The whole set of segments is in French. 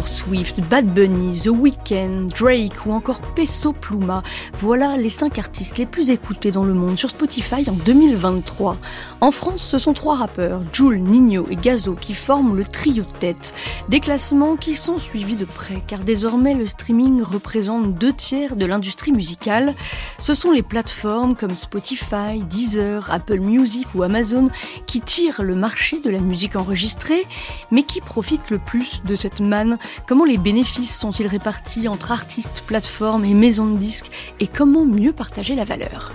Swift, Bad Bunny, The Weeknd, Drake ou encore Peso Pluma, voilà les cinq artistes les plus écoutés dans le monde sur Spotify en 2023. En France, ce sont trois rappeurs, Jules, Nino et Gazo, qui forment le trio de tête. Des classements qui sont suivis de près, car désormais le streaming représente deux tiers de l'industrie musicale. Ce sont les plateformes comme Spotify, Deezer, Apple Music ou Amazon qui tirent le marché de la musique enregistrée, mais qui profitent le plus de cette manne Comment les bénéfices sont-ils répartis entre artistes, plateformes et maisons de disques? Et comment mieux partager la valeur?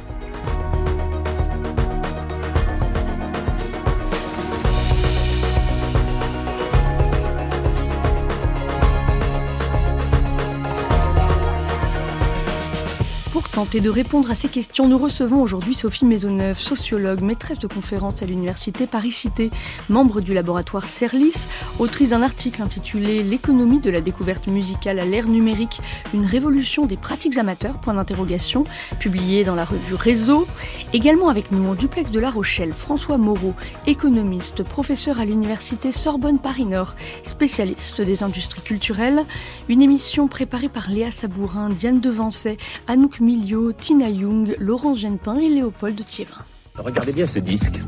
Tenter de répondre à ces questions, nous recevons aujourd'hui Sophie Maisonneuve, sociologue, maîtresse de conférences à l'université Paris-Cité, membre du laboratoire CERLIS, autrice d'un article intitulé L'économie de la découverte musicale à l'ère numérique, une révolution des pratiques amateurs, point d'interrogation, publié dans la revue Réseau. Également avec nous en duplex de La Rochelle, François Moreau, économiste, professeur à l'université Sorbonne Paris-Nord, spécialiste des industries culturelles. Une émission préparée par Léa Sabourin, Diane Devancet, Anouk Tina Young, Laurence Genepin et Léopold Thiévrin. Regardez bien ce disque.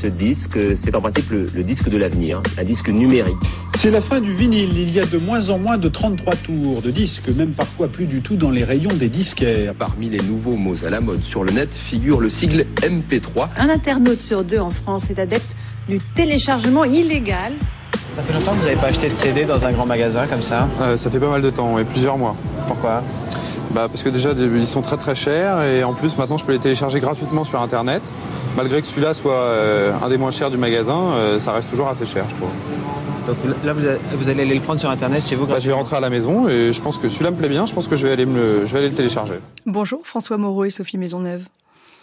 Ce disque, c'est en principe le, disque de l'avenir, un disque numérique. C'est la fin du vinyle. Il y a de moins en moins de 33 tours de disques, même parfois plus du tout dans les rayons des disquaires. Parmi les nouveaux mots à la mode sur le net figure le sigle MP3. Un internaute sur deux en France est adepte du téléchargement illégal ça fait longtemps que vous n'avez pas acheté de CD dans un grand magasin comme ça? Euh, Ça fait pas mal de temps, et plusieurs mois. Pourquoi? Bah parce que déjà ils sont très très chers et en plus maintenant je peux les télécharger gratuitement sur internet. Malgré que celui-là soit euh, un des moins chers du magasin, euh, ça reste toujours assez cher je trouve. Donc là vous, allez aller le prendre sur internet chez vous bah, Je vais rentrer à la maison et je pense que celui-là me plaît bien, je pense que je vais aller, me je vais aller le télécharger. Bonjour François Moreau et Sophie Maisonneuve.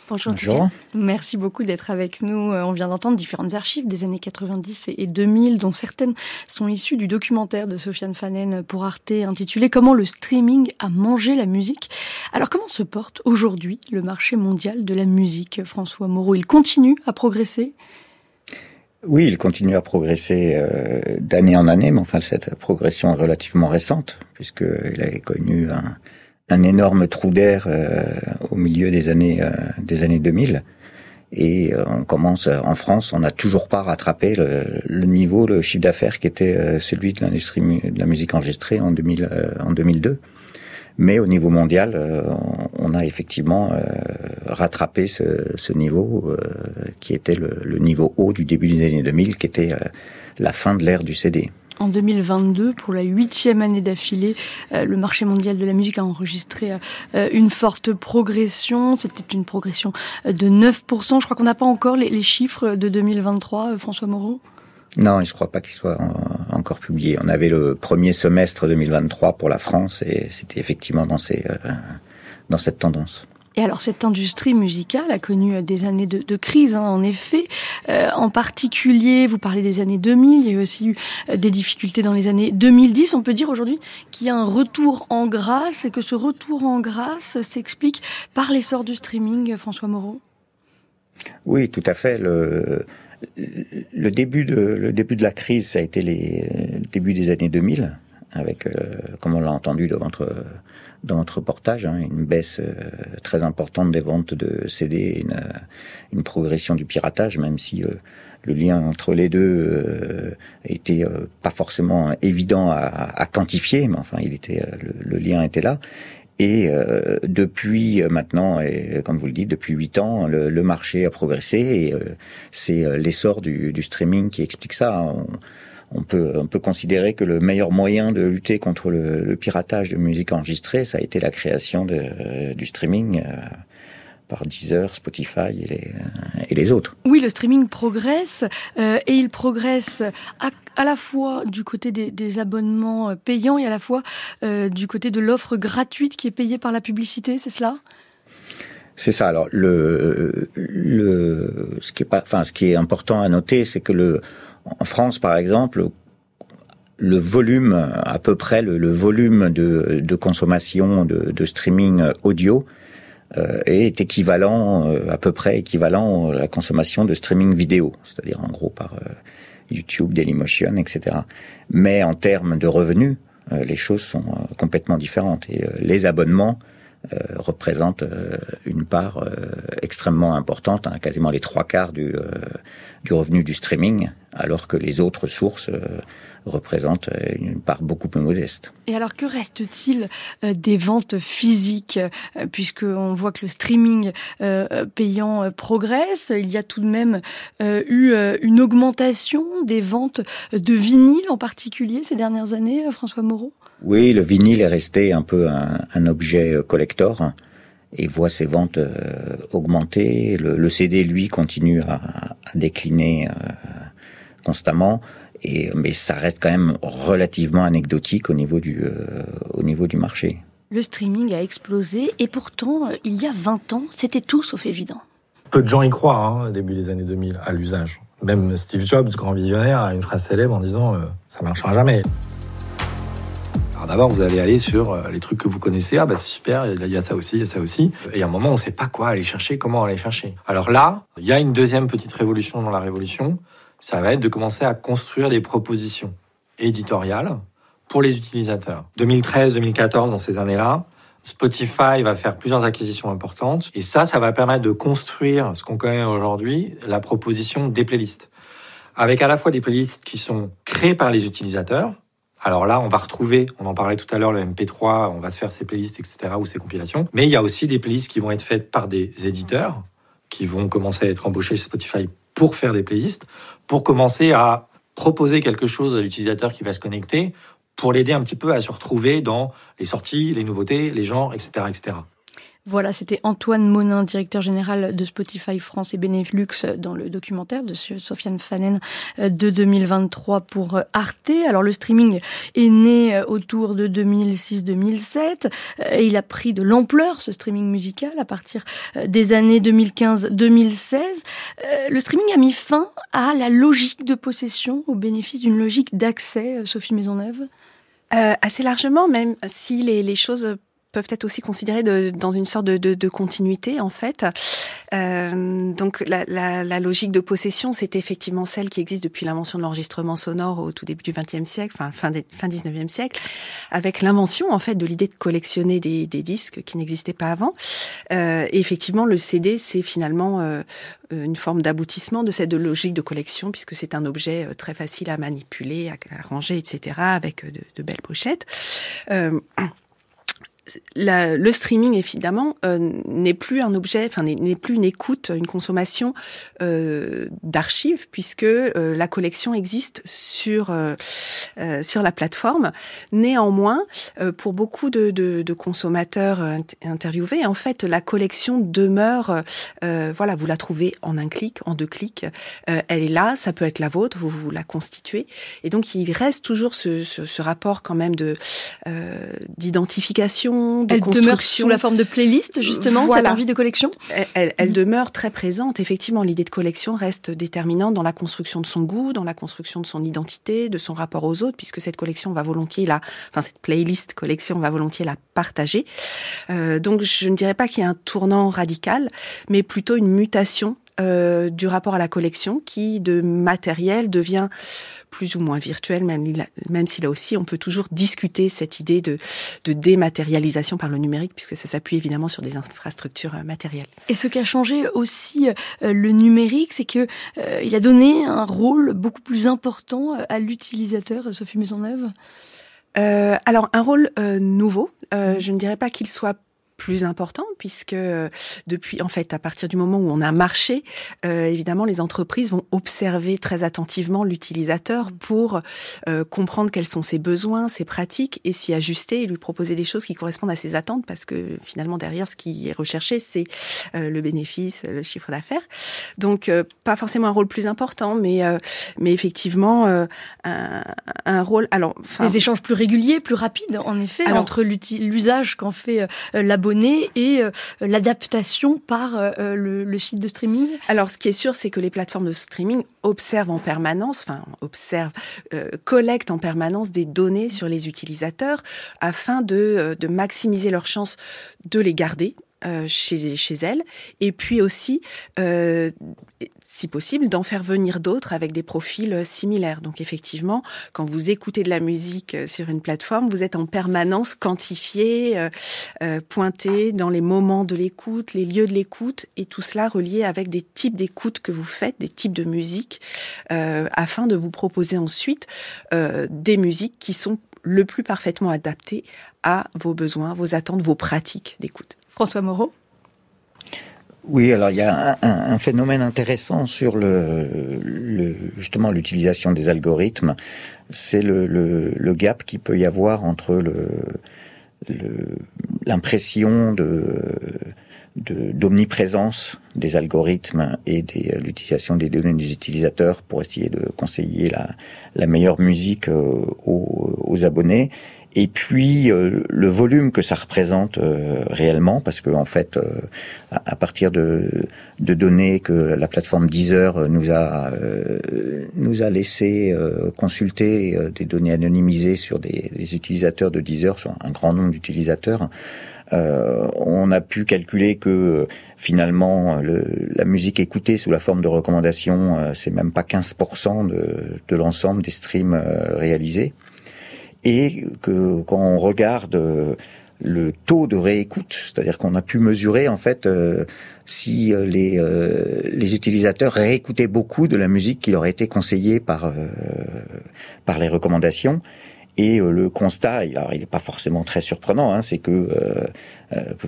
Bonjour. Merci beaucoup d'être avec nous. Euh, on vient d'entendre différentes archives des années 90 et 2000, dont certaines sont issues du documentaire de Sofiane Fanen pour Arte intitulé Comment le streaming a mangé la musique. Alors comment se porte aujourd'hui le marché mondial de la musique, François Moreau? Il continue à progresser? Oui, il continue à progresser euh, d'année en année, mais enfin cette progression est relativement récente, puisqu'il a connu un, un énorme trou d'air euh, au milieu des années euh, des années 2000 et euh, on commence en France, on n'a toujours pas rattrapé le, niveau, le chiffre d'affaires qui était celui de l'industrie de la musique enregistrée en 2000 en 2002. Mais au niveau mondial, on a effectivement rattrapé ce, niveau qui était le, le, niveau haut du début des années 2000, qui était la fin de l'ère du CD. En 2022, pour la huitième année d'affilée, euh, le marché mondial de la musique a enregistré euh, une forte progression. C'était une progression de 9%. Je crois qu'on n'a pas encore les, chiffres de 2023, euh, François Moreau? Non, je ne crois pas qu'ils soient encore publiés. On avait le premier semestre 2023 pour la France et c'était effectivement dans cette tendance. Et alors cette industrie musicale a connu euh, des années de, crise, hein, en effet. Euh, en particulier, vous parlez des années 2000, il y a aussi eu euh, des difficultés dans les années 2010. On peut dire aujourd'hui qu'il y a un retour en grâce et que ce retour en grâce s'explique par l'essor du streaming, François Moreau Oui, tout à fait. Le, le, début de, le début de la crise, ça a été les, le début des années 2000, avec, comme on l'a entendu dans votre dans notre reportage, hein, une baisse euh, très importante des ventes de CD, une, une progression du piratage, même si euh, le lien entre les deux euh, était pas forcément évident à, à, quantifier, mais enfin, il était le, lien était là. Et depuis maintenant, et comme vous le dites, depuis huit ans, le, le, marché a progressé et c'est l'essor du, du, streaming qui explique ça. On, on peut, on peut considérer que le meilleur moyen de lutter contre le, piratage de musique enregistrée, ça a été la création de, du streaming. Euh, par Deezer, Spotify et les, et les autres. Oui, le streaming progresse et il progresse à, à, la fois du côté des, des, abonnements payants et à la fois du côté de l'offre gratuite qui est payée par la publicité, c'est cela? C'est ça. Alors le, le ce qui est pas, enfin ce qui est important à noter, c'est que le en France par exemple, le volume à peu près le, volume de, consommation de, streaming audio euh, est équivalent euh, à peu près équivalent à la consommation de streaming vidéo, c'est-à-dire en gros par euh, YouTube, Dailymotion, etc. Mais en termes de revenus, les choses sont complètement différentes et les abonnements représente une part extrêmement importante, hein, quasiment les trois quarts du revenu du streaming, alors que les autres sources représentent une part beaucoup plus modeste. Et alors que reste-t-il des ventes physiques puisque on voit que le streaming payant progresse, il y a tout de même eu une augmentation des ventes de vinyle en particulier ces dernières années, François Moreau? Oui, le vinyle est resté un peu un, objet euh, collector et voit ses ventes euh, augmenter. Le, CD, lui, continue à, décliner euh, constamment. Et, mais ça reste quand même relativement anecdotique au niveau du, au niveau du marché. Le streaming a explosé et pourtant, il y a 20 ans, c'était tout sauf évident. Peu de gens y croient hein, au début des années 2000 à l'usage. Même Steve Jobs, grand visionnaire, a une phrase célèbre en disant ça marchera jamais d'abord, vous allez aller sur euh, les trucs que vous connaissez. Ah, bah, c'est super, il y a ça aussi, il y a ça aussi. Et à un moment, on ne sait pas quoi aller chercher, comment aller chercher. Alors là, il y a une deuxième petite révolution dans la révolution. Ça va être de commencer à construire des propositions éditoriales pour les utilisateurs. 2013-2014, dans ces années-là, Spotify va faire plusieurs acquisitions importantes. Et ça, ça va permettre de construire ce qu'on connaît aujourd'hui, la proposition des playlists. Avec à la fois des playlists qui sont créées par les utilisateurs, alors là, on va retrouver, on en parlait tout à l'heure, le MP3, on va se faire ses playlists, etc., ou ses compilations. Mais il y a aussi des playlists qui vont être faites par des éditeurs, qui vont commencer à être embauchés chez Spotify pour faire des playlists, pour commencer à proposer quelque chose à l'utilisateur qui va se connecter, pour l'aider un petit peu à se retrouver dans les sorties, les nouveautés, les genres, etc., etc. Voilà, c'était Antoine Monin, directeur général de Spotify France et Benelux dans le documentaire de Sofiane Fanen euh, de 2023 pour euh, Arte. Alors le streaming est né euh, autour de 2006-2007 et il a pris de l'ampleur ce streaming musical à partir des années 2015-2016. Le streaming a mis fin à la logique de possession au bénéfice d'une logique d'accès, Sophie Maisonneuve? Euh, assez largement, même si les, les choses peuvent être aussi considérés de, dans une sorte de, de, continuité en fait. Euh, donc la, logique de possession, c'est effectivement celle qui existe depuis l'invention de l'enregistrement sonore au tout début du XXe siècle, fin, des, fin 19e siècle, avec l'invention en fait de l'idée de collectionner des, disques qui n'existaient pas avant. Euh, et effectivement, le CD, c'est finalement euh, une forme d'aboutissement de cette logique de collection, puisque c'est un objet très facile à manipuler, à, ranger, etc., avec de, belles pochettes. La, le streaming évidemment euh, n'est plus un objet, enfin n'est plus une écoute, une consommation euh, d'archives puisque euh, la collection existe sur euh, euh, sur la plateforme. Néanmoins, pour beaucoup de, de, de, consommateurs interviewés, en fait, la collection demeure. voilà, vous la trouvez en un clic, en deux clics. elle est là, ça peut être la vôtre, vous vous la constituez, et donc il reste toujours ce, ce, ce rapport quand même de d'identification elle demeure sous la forme de playlist, justement, cette envie de collection Elle, elle, demeure très présente. Effectivement, l'idée de collection reste déterminante dans la construction de son goût, dans la construction de son identité, de son rapport aux autres, puisque cette collection va volontiers la, enfin cette playlist collection va volontiers la partager. Euh, donc, je ne dirais pas qu'il y a un tournant radical, mais plutôt une mutation euh, du rapport à la collection qui, de matériel, devient plus ou moins virtuel, même, même si là aussi on peut toujours discuter cette idée de, de dématérialisation par le numérique, puisque ça s'appuie évidemment sur des infrastructures euh, matérielles. Et ce qui a changé aussi euh, le numérique, c'est que euh, il a donné un rôle beaucoup plus important à l'utilisateur, Sophie Maisonneuve? Euh, alors un rôle nouveau. Euh, je ne dirais pas qu'il soit plus important puisque euh, depuis en fait à partir du moment où on a marché euh, évidemment les entreprises vont observer très attentivement l'utilisateur pour euh, comprendre quels sont ses besoins ses pratiques et s'y ajuster et lui proposer des choses qui correspondent à ses attentes parce que finalement derrière ce qui est recherché c'est le bénéfice le chiffre d'affaires. Donc pas forcément un rôle plus important mais mais effectivement un, un, rôle alors des échanges plus réguliers plus rapides en effet entre l'usage qu'en fait la et euh, l'adaptation par euh, euh, le, site de streaming. Alors, ce qui est sûr, c'est que les plateformes de streaming observent en permanence, enfin, observent, collectent en permanence des données sur les utilisateurs afin de, maximiser leurs chances de les garder chez, chez elles, et puis aussi si possible, d'en faire venir d'autres avec des profils euh, similaires. Donc effectivement, quand vous écoutez de la musique euh, sur une plateforme, vous êtes en permanence quantifié, euh, pointé dans les moments de l'écoute, les lieux de l'écoute, et tout cela relié avec des types d'écoute que vous faites, des types de musique, afin de vous proposer ensuite des musiques qui sont le plus parfaitement adaptées à vos besoins, vos attentes, vos pratiques d'écoute. François Moreau oui, alors il y a un, phénomène intéressant sur le, justement l'utilisation des algorithmes, c'est le, gap qui peut y avoir entre l'impression de d'omniprésence des algorithmes et l'utilisation des données des utilisateurs pour essayer de conseiller la, meilleure musique euh, aux abonnés et puis euh, le volume que ça représente euh, réellement, parce que en fait, euh, à, partir de, données que la plateforme Deezer nous a nous a laissé consulter des données anonymisées sur des, utilisateurs de Deezer, sur un grand nombre d'utilisateurs. on a pu calculer que finalement le, la musique écoutée sous la forme de recommandations, c'est même pas 15% de, de l'ensemble des streams réalisés et que quand on regarde euh, le taux de réécoute, c'est-à-dire qu'on a pu mesurer en fait euh, si euh, les, les utilisateurs réécoutaient beaucoup de la musique qui leur été conseillée par par les recommandations. Et le constat, alors il n'est pas forcément très surprenant, hein, c'est que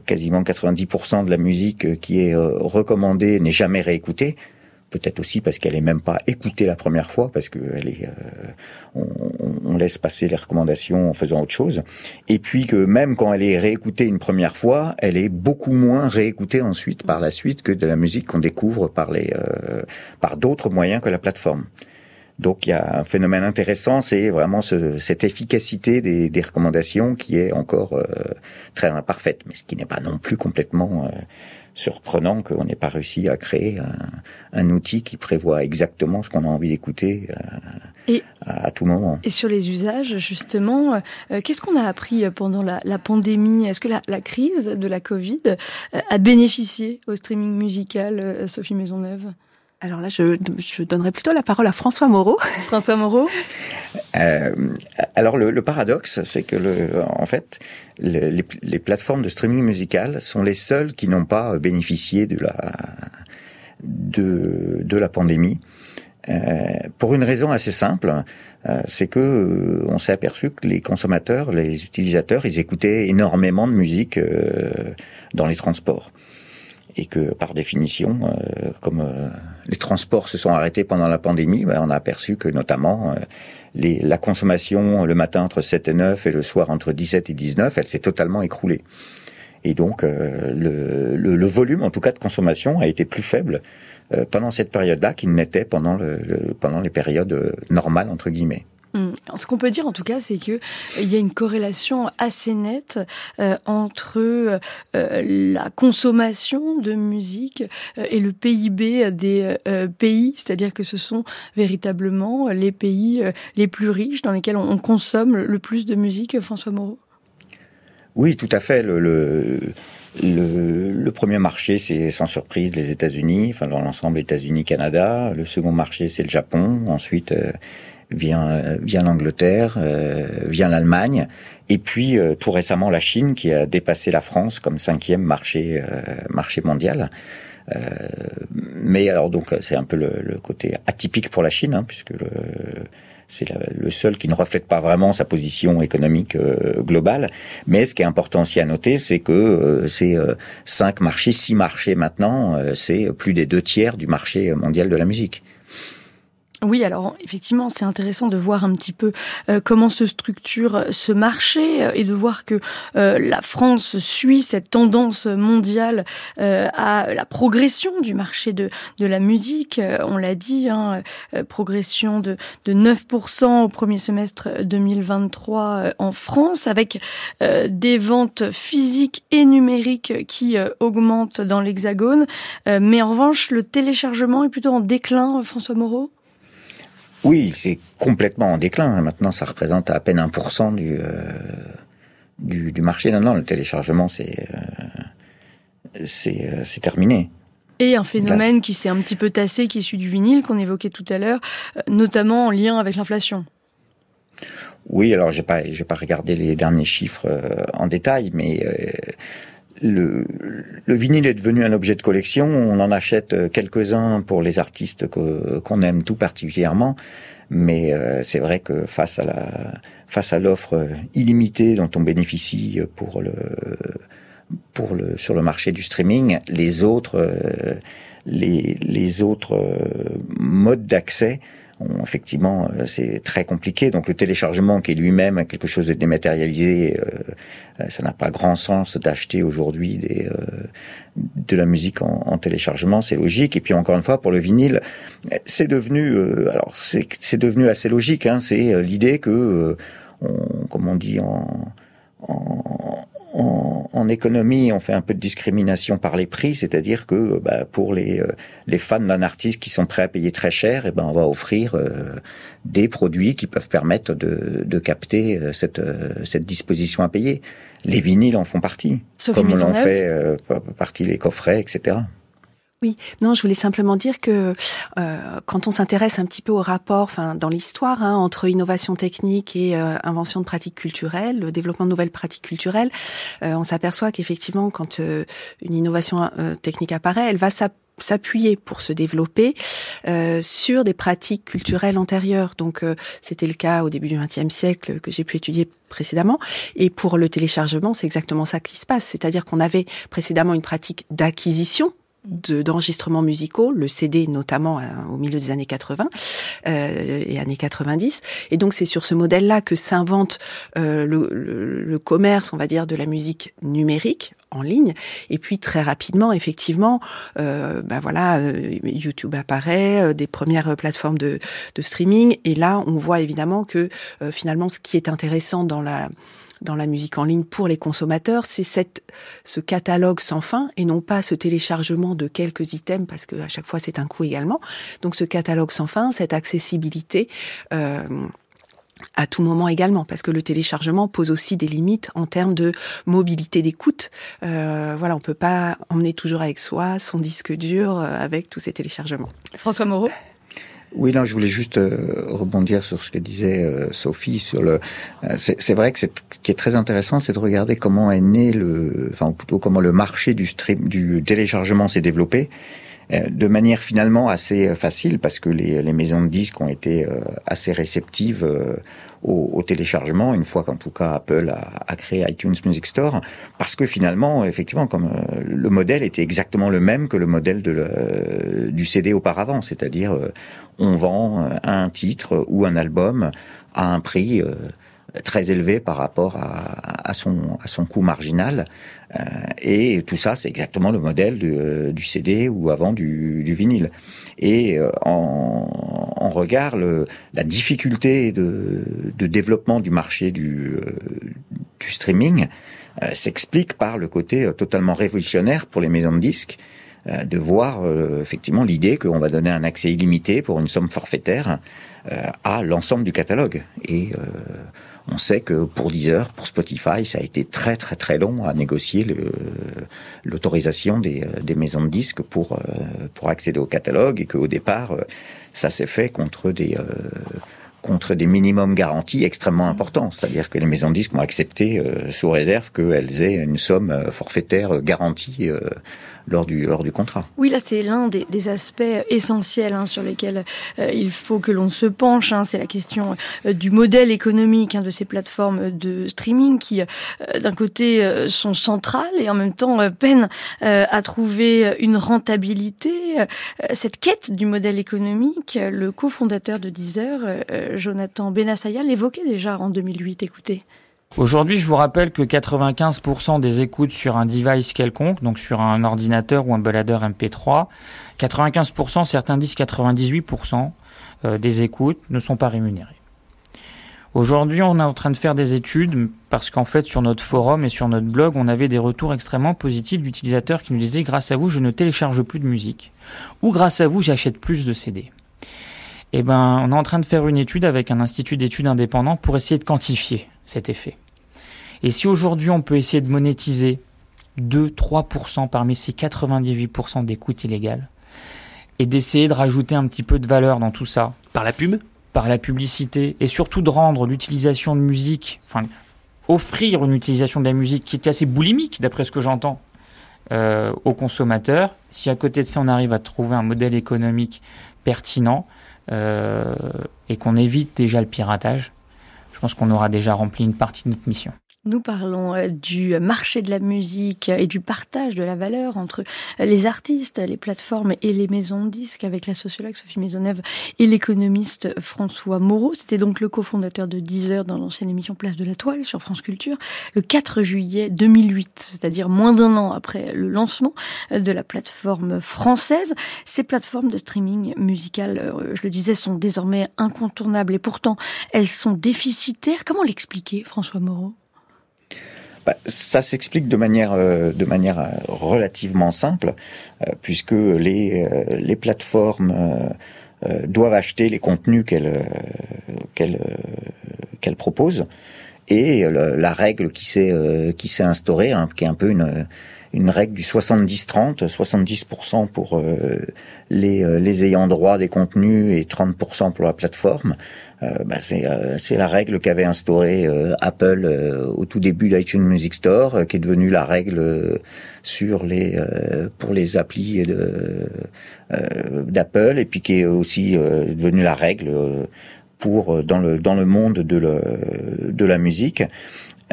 quasiment 90% de la musique qui est recommandée n'est jamais réécoutée peut-être aussi parce qu'elle est même pas écoutée la première fois, parce que elle est, euh, on, laisse passer les recommandations en faisant autre chose, et puis que même quand elle est réécoutée une première fois, elle est beaucoup moins réécoutée ensuite par la suite que de la musique qu'on découvre par les, euh, par d'autres moyens que la plateforme. Donc il y a un phénomène intéressant, c'est vraiment ce, cette efficacité des, des, recommandations qui est encore euh, très imparfaite, mais ce qui n'est pas non plus complètement surprenant qu'on n'ait pas réussi à créer un, outil qui prévoit exactement ce qu'on a envie d'écouter euh, à, tout moment. Et sur les usages, justement, euh, qu'est-ce qu'on a appris pendant la, pandémie? Est-ce que la, crise de la Covid euh, a bénéficié au streaming musical, Sophie Maisonneuve? Alors là, je, je, donnerai plutôt la parole à François Moreau. François Moreau. Euh, alors le, le paradoxe, c'est que le, en fait, les, les, plateformes de streaming musical sont les seules qui n'ont pas bénéficié de la de, de la pandémie. Euh, pour une raison assez simple, euh, c'est que euh, on s'est aperçu que les consommateurs, les utilisateurs, ils écoutaient énormément de musique euh, dans les transports et que par définition, euh, comme euh, les transports se sont arrêtés pendant la pandémie, ben, on a aperçu que notamment euh, la consommation le matin entre 7 et 9 et le soir entre 17 et 19, elle s'est totalement écroulée. Et donc le, le, volume, en tout cas de consommation, a été plus faible pendant cette période-là qu'il n'était pendant, le, pendant les périodes normales entre guillemets. Mm. Ce qu'on peut dire en tout cas, c'est que euh, il y a une corrélation assez nette euh, entre euh, la consommation de musique et le PIB des pays, c'est-à-dire que ce sont véritablement les pays les plus riches dans lesquels on, consomme le plus de musique. François Moreau. Oui, tout à fait. Le, le... Premier marché, c'est sans surprise les États-Unis, enfin dans l'ensemble États-Unis, Canada. Le second marché, c'est le Japon. Ensuite, vient vient l'Angleterre, euh, vient l'Allemagne, et puis euh, tout récemment la Chine qui a dépassé la France comme cinquième marché euh, marché mondial. Euh, mais alors donc c'est un peu le, le, côté atypique pour la Chine, hein, puisque le, c'est le seul qui ne reflète pas vraiment sa position économique euh, globale. Mais ce qui est important aussi à noter, c'est que euh, euh, cinq marchés, six marchés maintenant, c'est plus des deux tiers du marché mondial de la musique. Oui, alors effectivement, c'est intéressant de voir un petit peu euh, comment se structure ce marché euh, et de voir que euh, la France suit cette tendance mondiale à la progression du marché de, de la musique. on l'a dit, hein, progression de, de 9% au premier semestre 2023 en France, avec des ventes physiques et numériques qui augmentent dans l'Hexagone. mais en revanche, le téléchargement est plutôt en déclin, François Moreau? Oui, c'est complètement en déclin. Maintenant, ça représente à peine 1% du, euh, du, du, marché. Non, non, le téléchargement, c'est euh, c'est euh, terminé. Et un phénomène qui s'est un petit peu tassé, qui est celui du vinyle, qu'on évoquait tout à l'heure, notamment en lien avec l'inflation. Oui, alors j'ai pas, j'ai pas regardé les derniers chiffres en détail, mais le, le, vinyle est devenu un objet de collection. On en achète euh, quelques-uns pour les artistes qu'on aime tout particulièrement. Mais euh, c'est vrai que face à la face à l'offre illimitée dont on bénéficie pour le pour le sur le marché du streaming, les autres euh, les, les autres modes d'accès effectivement, euh, c'est très compliqué. Donc le téléchargement, qui est lui-même quelque chose de dématérialisé, euh, euh, ça n'a pas grand sens d'acheter aujourd'hui des, de la musique en, téléchargement, c'est logique. Et puis encore une fois, pour le vinyle, c'est devenu, alors c'est devenu assez logique. Hein, c'est l'idée que, on, comme on dit en, en, en, économie, on fait un peu de discrimination par les prix, c'est-à-dire que bah, pour les, euh, les fans d'un artiste qui sont prêts à payer très cher, et eh ben on va offrir euh, des produits qui peuvent permettre de, de capter euh, cette, cette disposition à payer. Les vinyles en font partie, comme l'ont fait partie les coffrets, etc. Oui, non, je voulais simplement dire que euh, quand on s'intéresse un petit peu au rapport, enfin dans l'histoire hein, entre innovation technique et euh, invention de pratiques culturelles, le développement de nouvelles pratiques culturelles, euh, on s'aperçoit qu'effectivement, quand une innovation technique apparaît, elle va s'appuyer pour se développer sur des pratiques culturelles antérieures. Donc c'était le cas au début du XXe siècle que j'ai pu étudier précédemment. Et pour le téléchargement, c'est exactement ça qui se passe. C'est-à-dire qu'on avait précédemment une pratique d'acquisition d'enregistrements musicaux, le CD notamment euh, au milieu des années 80 euh, et années 90. Et donc c'est sur ce modèle-là que s'invente euh, le, le, commerce, on va dire, de la musique numérique en ligne. Et puis très rapidement, effectivement, euh, ben voilà, euh, YouTube apparaît, des premières plateformes de, de, streaming. Et là, on voit évidemment que finalement, ce qui est intéressant dans la dans la musique en ligne pour les consommateurs, c'est cette ce catalogue sans fin et non pas ce téléchargement de quelques items parce que à chaque fois c'est un coût également. Donc ce catalogue sans fin, cette accessibilité. Euh, à tout moment également, parce que le téléchargement pose aussi des limites en termes de mobilité d'écoute. Euh, voilà, on peut pas emmener toujours avec soi son disque dur euh, avec tous ces téléchargements. François Moreau? Oui, non, je voulais juste euh, rebondir sur ce que disait euh, Sophie sur le. Euh, c'est vrai que ce qui est très intéressant, c'est de regarder comment est né le, enfin plutôt comment le marché du stream, du téléchargement s'est développé de manière finalement assez facile parce que les, les maisons de disques ont été assez réceptives au, au, téléchargement, une fois qu'en tout cas Apple a, a, créé iTunes Music Store, parce que finalement, effectivement, comme euh, le modèle était exactement le même que le modèle de le, du CD auparavant, c'est-à-dire euh, on vend euh, un titre ou un album à un prix très élevé par rapport à, à, son, à son coût marginal. Euh, et tout ça, c'est exactement le modèle du, du, CD ou avant du, du vinyle. Et en, on regarde la difficulté de, développement du marché du, euh, streaming euh, s'explique par le côté euh, totalement révolutionnaire pour les maisons de disques de voir effectivement l'idée qu'on va donner un accès illimité pour une somme forfaitaire à l'ensemble du catalogue. Et on sait que pour Deezer, pour Spotify, ça a été très très très long à négocier l'autorisation des, des, maisons de disques pour pour accéder au catalogue et qu'au départ ça s'est fait contre des contre des minimums garantis extrêmement importants. C'est-à-dire que les maisons de disques ont accepté, sous réserve, qu'elles aient une somme forfaitaire garantie lors du, lors du contrat. Oui, là, c'est l'un des, des, aspects essentiels hein, sur lesquels euh, il faut que l'on se penche. Hein. c'est la question euh, du modèle économique hein, de ces plateformes de streaming qui, euh, d'un côté, sont centrales et en même temps peinent à trouver une rentabilité. cette quête du modèle économique, le cofondateur de Deezer, Jonathan Benassaya, l'évoquait déjà en 2008. Écoutez. Aujourd'hui, je vous rappelle que 95% des écoutes sur un device quelconque, donc sur un ordinateur ou un baladeur MP3, 95%, certains disent 98% euh, des écoutes ne sont pas rémunérées. Aujourd'hui, on est en train de faire des études parce qu'en fait, sur notre forum et sur notre blog, on avait des retours extrêmement positifs d'utilisateurs qui nous disaient grâce à vous, je ne télécharge plus de musique ou grâce à vous, j'achète plus de CD. Eh ben, on est en train de faire une étude avec un institut d'études indépendant pour essayer de quantifier cet effet. Et si aujourd'hui on peut essayer de monétiser 2-3% parmi ces 98% d'écoute illégale, et d'essayer de rajouter un petit peu de valeur dans tout ça. Par la pub? Par la publicité, et surtout de rendre l'utilisation de musique, enfin, offrir une utilisation de la musique qui est assez boulimique, d'après ce que j'entends, euh, aux consommateurs. Si à côté de ça, on arrive à trouver un modèle économique pertinent et qu'on évite déjà le piratage, je pense qu'on aura déjà rempli une partie de notre mission. Nous parlons euh, du marché de la musique et du partage de la valeur entre les artistes, les plateformes et les maisons de disques avec la sociologue Sophie Maisonneuve et l'économiste François Moreau. C'était donc le cofondateur de Deezer dans l'ancienne émission Place de la Toile sur France Culture le 4 juillet 2008, c'est-à-dire moins d'un an après le lancement de la plateforme française. Ces plateformes de streaming musical, euh, je le disais, sont désormais incontournables et pourtant elles sont déficitaires. Comment l'expliquer, François Moreau? Bah, ça s'explique de manière euh, de manière euh, relativement simple, euh, puisque les les plateformes doivent acheter les contenus qu'elles qu'elles qu'elles proposent et la règle qui s'est qui s'est instaurée, hein, qui est un peu une une règle du 70-30, 70%, pour les, les ayants droit des contenus et 30% pour la plateforme. Euh, bah, euh, c'est la règle qu'avait instaurée euh, Apple au tout début d'iTunes Music Store, qui est devenue la règle sur les pour les applis d'Apple et puis qui est aussi devenue la règle pour dans le dans le monde de le, de la musique.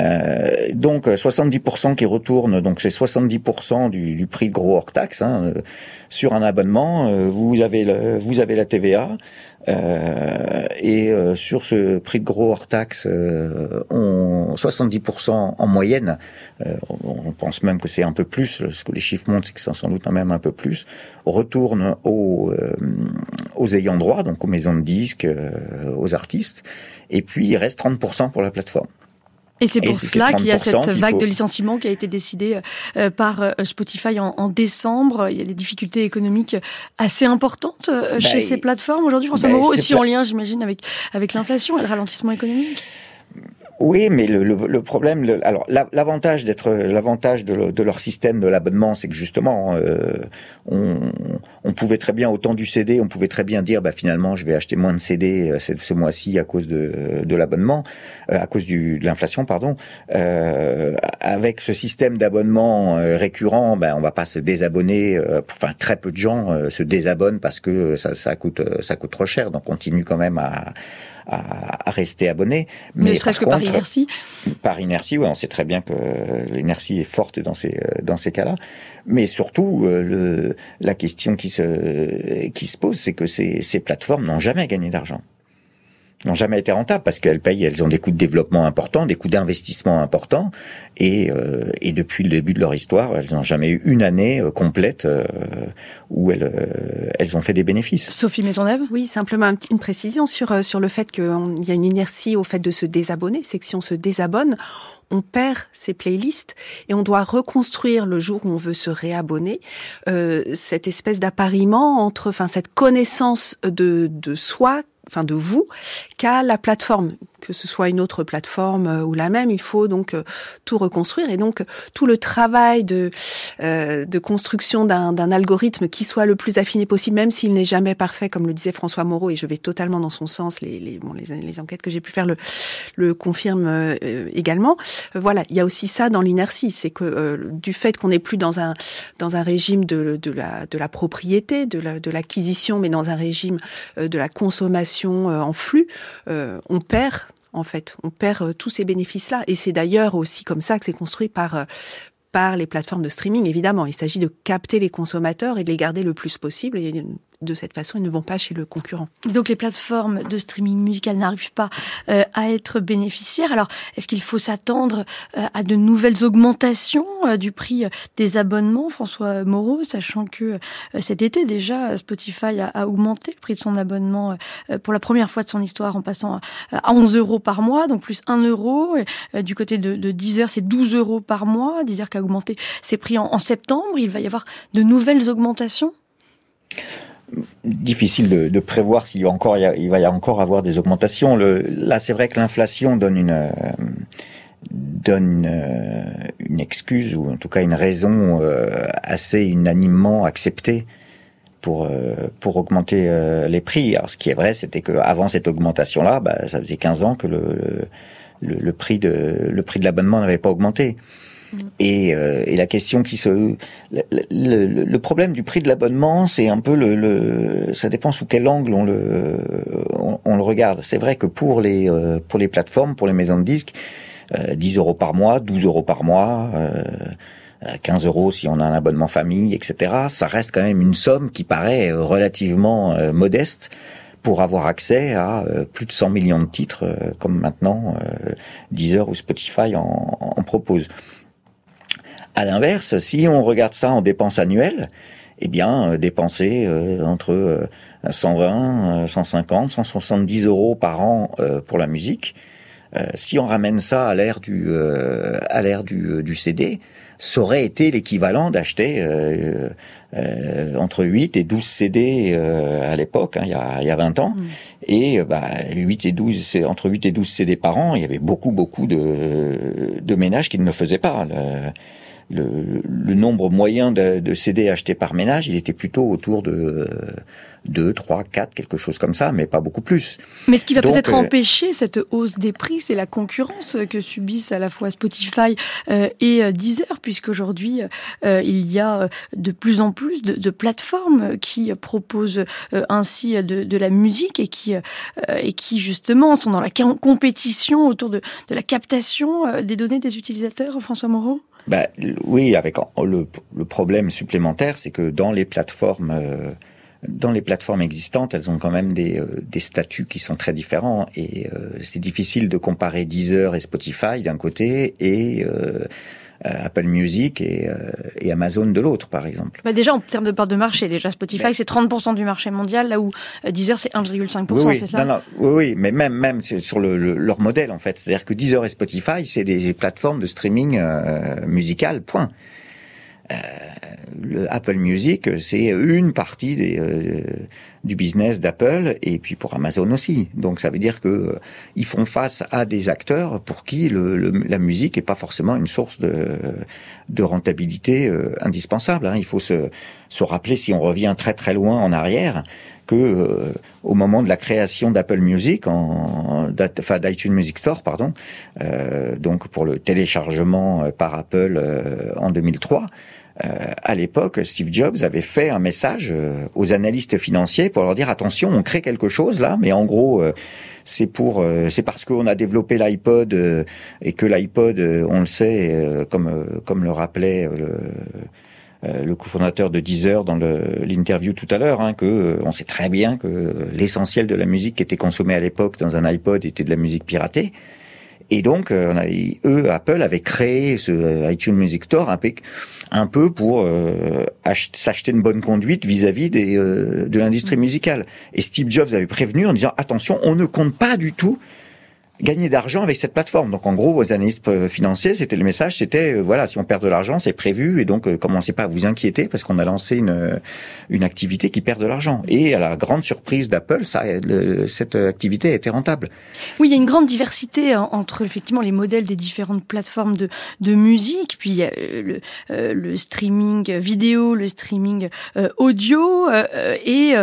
Euh, donc 70% qui retournent, donc c'est 70% du, du, prix gros hors taxe hein, sur un abonnement. vous avez le, vous avez la TVA, euh, et euh, sur ce prix de gros hors taxe, euh, on 70% en moyenne, euh, on pense même que c'est un peu plus, ce que les chiffres montrent, c'est que c'est sans doute même un peu plus, retourne aux, aux ayants droit, donc aux maisons de disques, aux artistes, et puis il reste 30% pour la plateforme. Et c'est pour cela qu'il y a cette vague de licenciements qui a été décidée euh, par euh, Spotify en, décembre. Il y a des difficultés économiques assez importantes euh, chez bah, ces plateformes aujourd'hui. François bah, Moreau, aussi en lien, j'imagine, avec, avec l'inflation et le ralentissement économique. Oui, mais le, le, le problème, le, alors l'avantage d'être l'avantage de, leur système de l'abonnement, c'est que justement, euh, on, on, pouvait très bien autant du CD, on pouvait très bien dire, bah finalement, je vais acheter moins de CD euh, ce, ce mois-ci à cause de, de l'abonnement, euh, à cause du, de l'inflation, pardon. Euh, avec ce système d'abonnement euh, récurrent, ben on va pas se désabonner. enfin, très peu de gens se désabonnent parce que ça, ça coûte ça coûte trop cher, donc on continue quand même à à, rester abonné. Mais ne serait-ce que par inertie Par inertie, oui, on sait très bien que l'inertie est forte dans ces, dans ces cas-là. Mais surtout, euh, le, la question qui se, qui se pose, c'est que ces, ces plateformes n'ont jamais gagné d'argent n'ont jamais été rentables parce qu'elles payent, elles ont des coûts de développement importants, des coûts d'investissement importants, et, euh, et depuis le début de leur histoire, elles n'ont jamais eu une année euh, complète euh, où elles, euh, elles ont fait des bénéfices. Sophie Maisonneuve? Oui, simplement une précision sur, sur le fait qu'il y a une inertie au fait de se désabonner, c'est que si on se désabonne, on perd ses playlists et on doit reconstruire le jour où on veut se réabonner euh, cette espèce d'appariement entre, enfin cette connaissance de, de soi enfin de vous, qu'à la plateforme que ce soit une autre plateforme ou la même. Il faut donc tout reconstruire et donc tout le travail de de construction d'un algorithme qui soit le plus affiné possible, même s'il n'est jamais parfait, comme le disait François Moreau, et je vais totalement dans son sens. Les les, bon, les, les enquêtes que j'ai pu faire le le confirment également. voilà, il y a aussi ça dans l'inertie, c'est que du fait qu'on n'est plus dans un dans un régime de, de la de la propriété, de la de l'acquisition, mais dans un régime de la consommation en flux, on perd en fait. On perd tous ces bénéfices-là. Et c'est d'ailleurs aussi comme ça que c'est construit par, par les plateformes de streaming, évidemment. Il s'agit de capter les consommateurs et de les garder le plus possible. Et de cette façon, ils ne vont pas chez le concurrent. Donc les plateformes de streaming musical n'arrivent pas euh, à être bénéficiaires. Alors, est-ce qu'il faut s'attendre euh, à de nouvelles augmentations euh, du prix des abonnements, François Moreau, sachant que cet été déjà, Spotify a, a, augmenté le prix de son abonnement pour la première fois de son histoire en passant à 11 euros par mois, donc plus 1 euro. Et, du côté de, de Deezer, c'est 12 euros par mois. Deezer qui a augmenté ses prix en, en septembre. Il va y avoir de nouvelles augmentations? Difficile de, prévoir s'il va encore il y encore avoir des augmentations. Là, c'est vrai que l'inflation donne une euh, euh, une, excuse ou en tout cas une raison euh, assez unanimement acceptée pour augmenter les prix. Alors ce qui est vrai, c'était que avant cette augmentation là, bah, ça faisait 15 ans que le prix de l'abonnement n'avait pas augmenté. Et, euh, et, la question qui se, le, le, le problème du prix de l'abonnement, c'est un peu le, le, ça dépend sous quel angle on le, on, le regarde. C'est vrai que pour les, euh, pour les plateformes, pour les maisons de disques, euh, 10 euros par mois, 12 euros par mois. Euh, 15 euros si on a un abonnement famille, etc. Ça reste quand même une somme qui paraît euh, relativement euh, modeste pour avoir accès à plus de 100 millions de titres, comme maintenant Deezer ou Spotify en, en proposent. À l'inverse, si on regarde ça en dépenses annuelles, eh bien, euh, dépenser euh, entre 120, 150, 170 euros par an euh, pour la musique, si on ramène ça à l'ère du à l'ère du, du, CD, ça aurait été l'équivalent d'acheter entre 8 et 12 CD à l'époque, hein, il, y a, il y a 20 ans. Mmh. Et bah, 8 et 12, c'est entre 8 et 12 CD par an, il y avait beaucoup beaucoup de, de ménages qui ne le faisaient pas. Le, le, le, nombre moyen de, de, CD achetés par ménage, il était plutôt autour de 2, 3, 4, quelque chose comme ça, mais pas beaucoup plus. Mais ce qui va peut-être euh, empêcher cette hausse des prix, c'est la concurrence que subissent à la fois Spotify euh, et euh, Deezer, puisqu'aujourd'hui, euh, il y a de plus en plus de, de plateformes qui proposent euh, ainsi de, de, la musique et qui, et qui, justement, sont dans la compétition autour de, de la captation des données des utilisateurs, François Moreau? Bah, oui, avec le, le problème supplémentaire, c'est que dans les plateformes, euh, dans les plateformes existantes, elles ont quand même des, euh, des statuts qui sont très différents et euh, c'est difficile de comparer Deezer et Spotify d'un côté et euh, Apple Music et, euh, et, Amazon de l'autre, par exemple. Bah déjà, en termes de part de marché, déjà Spotify, mais... c'est 30% du marché mondial, là où euh, Deezer, c'est 1,5%, oui, oui. c'est ça? Non, non, oui, oui, mais même, même sur le, le, leur modèle, en fait. C'est-à-dire que Deezer et Spotify, c'est des plateformes de streaming euh, musical, point. Euh, le Apple Music, c'est une partie des, euh, du business d'Apple et puis pour Amazon aussi. Donc ça veut dire que euh, ils font face à des acteurs pour qui le, le, la musique est pas forcément une source de, de rentabilité euh, indispensable. Hein. Il faut se, se rappeler, si on revient très très loin en arrière, que euh, au moment de la création d'Apple Music, en, enfin d'iTunes Music Store, pardon, euh, donc pour le téléchargement par Apple en 2003, euh, à l'époque, Steve Jobs avait fait un message euh, aux analystes financiers pour leur dire attention, on crée quelque chose là, mais en gros, euh, c'est pour, c'est parce qu'on a développé l'iPod et que l'iPod, on le sait, comme comme le rappelait le le cofondateur de Deezer dans l'interview tout à l'heure, hein, que on sait très bien que l'essentiel de la musique qui était consommée à l'époque dans un iPod était de la musique piratée. Et donc, on a, eux, Apple avait créé ce iTunes Music Store un peu, pour euh, s'acheter une bonne conduite vis-à-vis euh, de l'industrie musicale. Et Steve Jobs avait prévenu en disant attention, on ne compte pas du tout gagner d'argent avec cette plateforme. Donc en gros, vos analystes euh, financiers, c'était le message, c'était euh, voilà, si on perd de l'argent, c'est prévu et donc euh, commencez pas à vous inquiéter parce qu'on a lancé une une activité qui perd de l'argent. Et à la grande surprise d'Apple, ça cette activité a été rentable. Oui, il y a une grande diversité entre effectivement les modèles des différentes plateformes de de musique, puis le, le streaming vidéo, le streaming audio et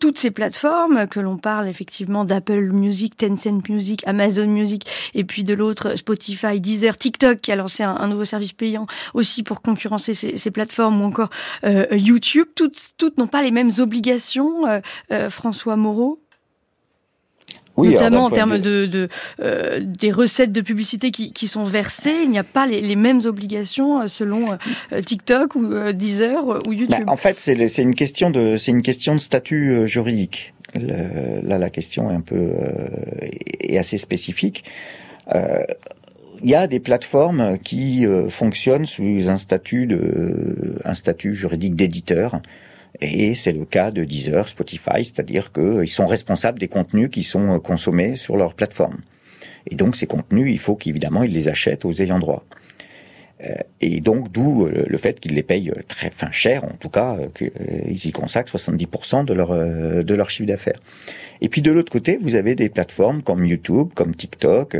toutes ces plateformes que l'on parle effectivement d'Apple Music, Tencent Music, Amazon Music, et puis de l'autre Spotify, Deezer, TikTok qui a lancé un, nouveau service payant aussi pour concurrencer ces, plateformes, ou encore euh, YouTube. Toutes, toutes n'ont pas les mêmes obligations, euh, euh, François Moreau? Oui, notamment en termes de, des recettes de publicité qui, sont versées, il n'y a pas les, mêmes obligations selon TikTok ou Deezer ou bah, YouTube. en fait, c'est une question de c'est une question de statut juridique là, la question est un peu euh, assez spécifique. Euh, il y a des plateformes qui euh, fonctionnent sous un statut de un statut juridique d'éditeur. Et c'est le cas de Deezer, Spotify, c'est-à-dire qu'ils sont responsables des contenus qui sont consommés sur leur plateforme. Et donc ces contenus, il faut qu'évidemment ils les achètent aux ayants droit. Euh, et donc d'où euh, le fait qu'ils les payent euh, très fin cher, en tout cas qu'ils y consacrent 70% de leur de leur chiffre d'affaires. Et puis de l'autre côté, vous avez des plateformes comme YouTube, comme TikTok,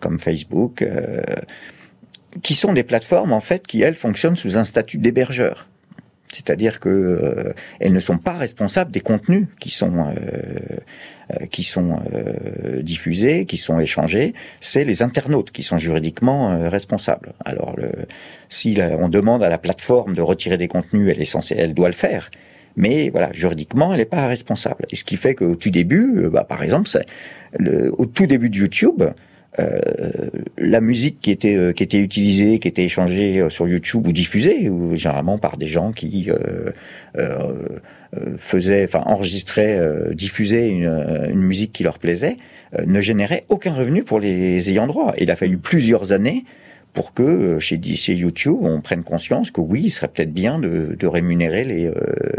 comme Facebook, qui sont des plateformes en fait qui elles fonctionnent sous un statut d'hébergeur. C'est-à-dire que euh, elles ne sont pas responsables des contenus qui sont euh, euh, qui sont diffusés, qui sont échangés. C'est les internautes qui sont juridiquement responsables. Alors, le, si on demande à la plateforme de retirer des contenus, elle est censée, elle doit le faire. Mais voilà, juridiquement, elle n'est pas responsable. Et ce qui fait qu'au tout début, bah, par exemple, le, au tout début de YouTube, euh, la musique qui était euh, qui était utilisée, qui était échangée euh, sur YouTube ou diffusée, ou généralement par des gens qui faisaient, enfin enregistraient, diffusaient une, une, musique qui leur plaisait, ne générait aucun revenu pour les ayants droit. il a fallu plusieurs années pour que chez, chez YouTube on prenne conscience que oui, il serait peut-être bien de, de rémunérer les,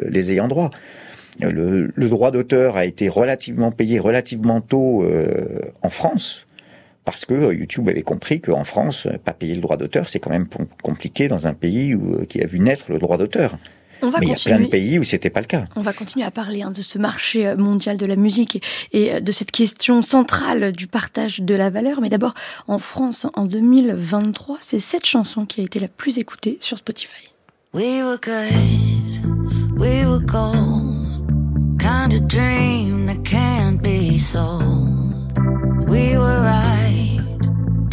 les ayants droit. Le, le droit d'auteur a été relativement payé relativement tôt en France parce que euh, YouTube avait compris qu'en France, euh, pas payer le droit d'auteur, c'est quand même compliqué dans un pays où, euh, qui a vu naître le droit d'auteur. Mais il y a plein de pays où c'était pas le cas. On va continuer à parler hein, de ce marché mondial de la musique et, de cette question centrale du partage de la valeur. Mais d'abord, en France, en 2023, c'est cette chanson qui a été la plus écoutée sur Spotify. We were good, we were gold, kind of dream that can't be sold. We were right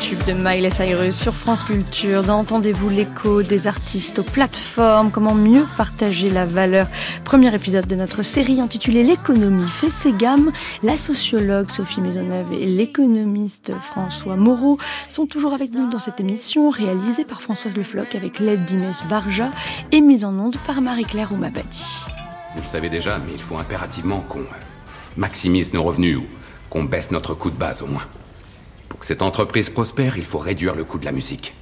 Tube de Miley Cyrus sur France Culture. Entendez-vous l'écho des artistes aux plateformes Comment mieux partager la valeur Premier épisode de notre série intitulée L'économie fait ses gammes. La sociologue Sophie Maisonneuve et l'économiste François Moreau sont toujours avec nous dans cette émission réalisée par Françoise Le Floch avec l'aide d'Inès Barja et mise en onde par Marie-Claire Oumabadi. Vous le savez déjà, mais il faut impérativement qu'on maximise nos revenus ou qu'on baisse notre coût de base au moins. Pour que cette entreprise prospère, il faut réduire le coût de la musique.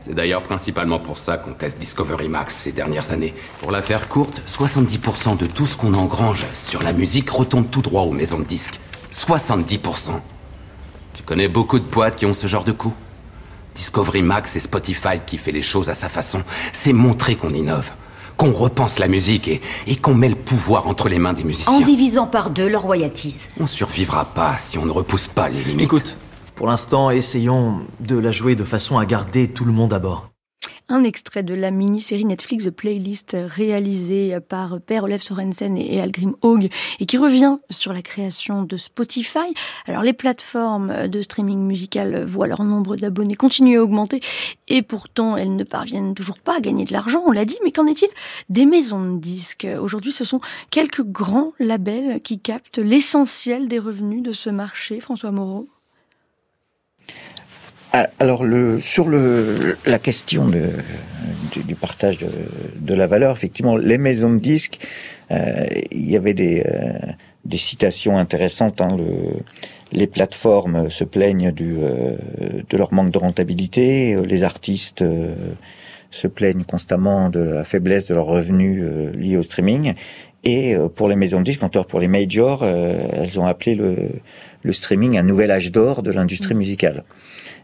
C'est d'ailleurs principalement pour ça qu'on teste Discovery Max ces dernières années. Pour la faire courte, 70% de tout ce qu'on engrange sur la musique retombe tout droit aux maisons de disques. 70%. Tu connais beaucoup de boîtes qui ont ce genre de coût? Discovery Max et Spotify qui fait les choses à sa façon. C'est montrer qu'on innove, qu'on repense la musique et, et qu'on met le pouvoir entre les mains des musiciens. En divisant par deux leurs royalties. On survivra pas si on ne repousse pas les limites. Écoute, pour l'instant, essayons de la jouer de façon à garder tout le monde à bord. Un extrait de la mini-série Netflix The Playlist réalisée par Per Olef Sorensen et Algrim Haug et qui revient sur la création de Spotify. Alors les plateformes de streaming musical voient leur nombre d'abonnés continuer à augmenter et pourtant elles ne parviennent toujours pas à gagner de l'argent, on l'a dit, mais qu'en est-il des maisons de disques? Aujourd'hui ce sont quelques grands labels qui captent l'essentiel des revenus de ce marché, François Moreau. Ah, alors le, sur le, la question de, du, du, partage de, de, la valeur, effectivement, les maisons de disques, euh, il y avait des, euh, des citations intéressantes. Hein, le, les plateformes se plaignent du, euh, de leur manque de rentabilité, les artistes euh, se plaignent constamment de la faiblesse de leurs revenus euh, liés au streaming. Et pour les maisons de disques, encore pour les majors, elles ont appelé le, le streaming un nouvel âge d'or de l'industrie musicale.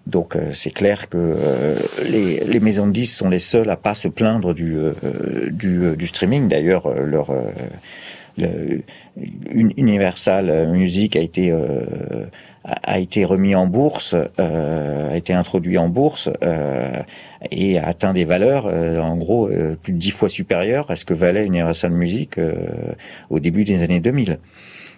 Donc euh, c'est clair que euh, les, les, maisons de disques sont les seules à pas se plaindre du, euh, du, du, streaming. D'ailleurs, leur le, Universal Music a été a été remis en bourse, a été introduit en bourse et a atteint des valeurs en gros plus de dix fois supérieures à ce que valait Universal Music au début des années 2000.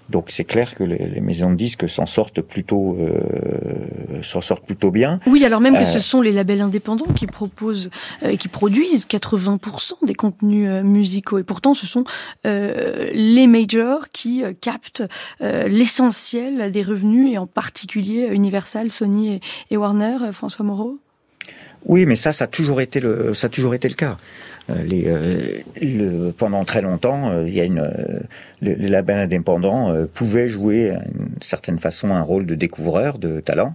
Donc c'est clair que les, les, maisons de disques s'en sortent plutôt euh, s'en sortent plutôt bien. Oui, alors même que euh, ce sont les labels indépendants qui proposent euh, qui produisent 80% des contenus euh, musicaux et pourtant ce sont euh, les majors qui captent l'essentiel des revenus et en particulier Universal, Sony et, et Warner. François Moreau? Oui, mais ça, ça a toujours été le, ça a toujours été le cas. Euh, les, euh, le, pendant très longtemps, euh, il y a une, le, les labels indépendants pouvaient jouer d'une certaine façon un rôle de découvreur de talents.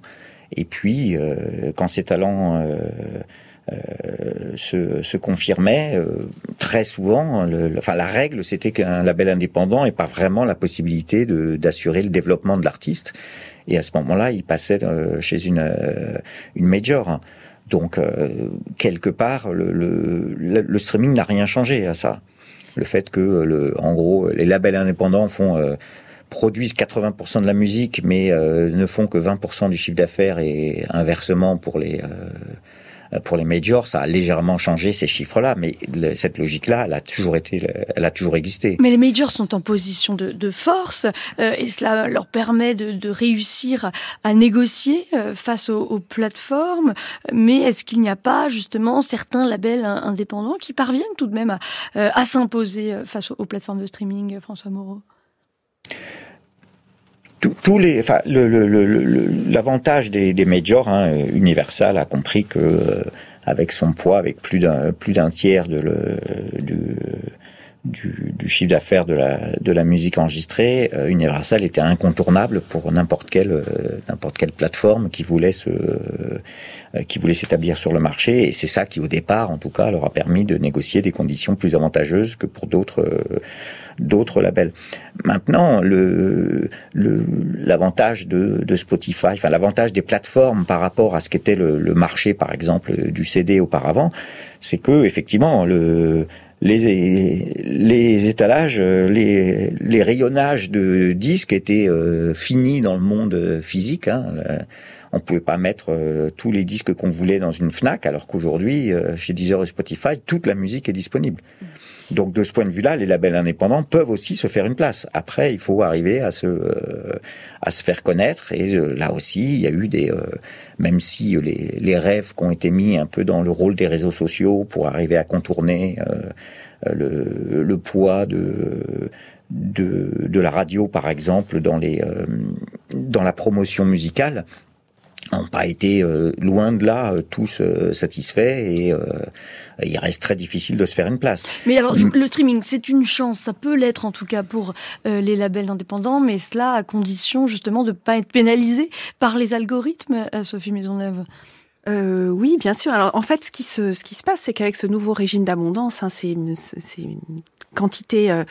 Et puis, quand ces talents euh, se, se, confirmait euh, très souvent. Le, enfin, la règle, c'était qu'un label indépendant n'ait pas vraiment la possibilité d'assurer le développement de l'artiste. Et à ce moment-là, il passait chez une, une major. Donc, euh, quelque part, le, streaming n'a rien changé à ça. Le fait que, le, en gros, les labels indépendants font euh, produisent 80% de la musique, mais euh, ne font que 20% du chiffre d'affaires et inversement pour les pour les majors, ça a légèrement changé ces chiffres-là, mais cette logique-là, elle a toujours été, elle a toujours existé. Mais les majors sont en position de, force euh, et cela leur permet de, réussir à négocier euh, face aux, plateformes. Mais est-ce qu'il n'y a pas justement certains labels indépendants qui parviennent tout de même à, euh, s'imposer face aux plateformes de streaming, François Moreau? Tous les, enfin, l'avantage le, le, des, des, majors, hein, Universal a compris que euh, avec son poids, avec plus d'un plus d'un tiers de le, du, du, du, chiffre d'affaires de la, de la musique enregistrée, euh, Universal était incontournable pour n'importe quelle euh, n'importe quelle plateforme qui voulait se euh, qui voulait s'établir sur le marché. Et c'est ça qui, au départ, en tout cas, leur a permis de négocier des conditions plus avantageuses que pour d'autres euh, d'autres labels. Maintenant, le l'avantage de, de, Spotify, enfin l'avantage des plateformes par rapport à ce qu'était le, le marché, par exemple, du CD auparavant, c'est que effectivement le les, étalages, les, les rayonnages de disques étaient euh, finis dans le monde physique. Hein. On pouvait pas mettre euh, tous les disques qu'on voulait dans une Fnac, alors qu'aujourd'hui, euh, chez Deezer et Spotify, toute la musique est disponible. Donc de ce point de vue-là, les labels indépendants peuvent aussi se faire une place. Après, il faut arriver à se euh, à se faire connaître. Et euh, là aussi, il y a eu des, euh, même si les, les rêves qui ont été mis un peu dans le rôle des réseaux sociaux pour arriver à contourner le, le poids de de, de la radio, par exemple, dans les dans la promotion musicale n'ont pas été euh, loin de là euh, tous euh, satisfaits et il reste très difficile de se faire une place. Mais alors le streaming c'est une chance, ça peut l'être en tout cas pour les labels indépendants, mais cela à condition justement de ne pas être pénalisé par les algorithmes, Sophie Maisonneuve. Euh, oui, bien sûr. Alors, en fait, ce qui se, ce qui se passe, c'est qu'avec ce nouveau régime d'abondance, hein, c'est une, une quantité euh,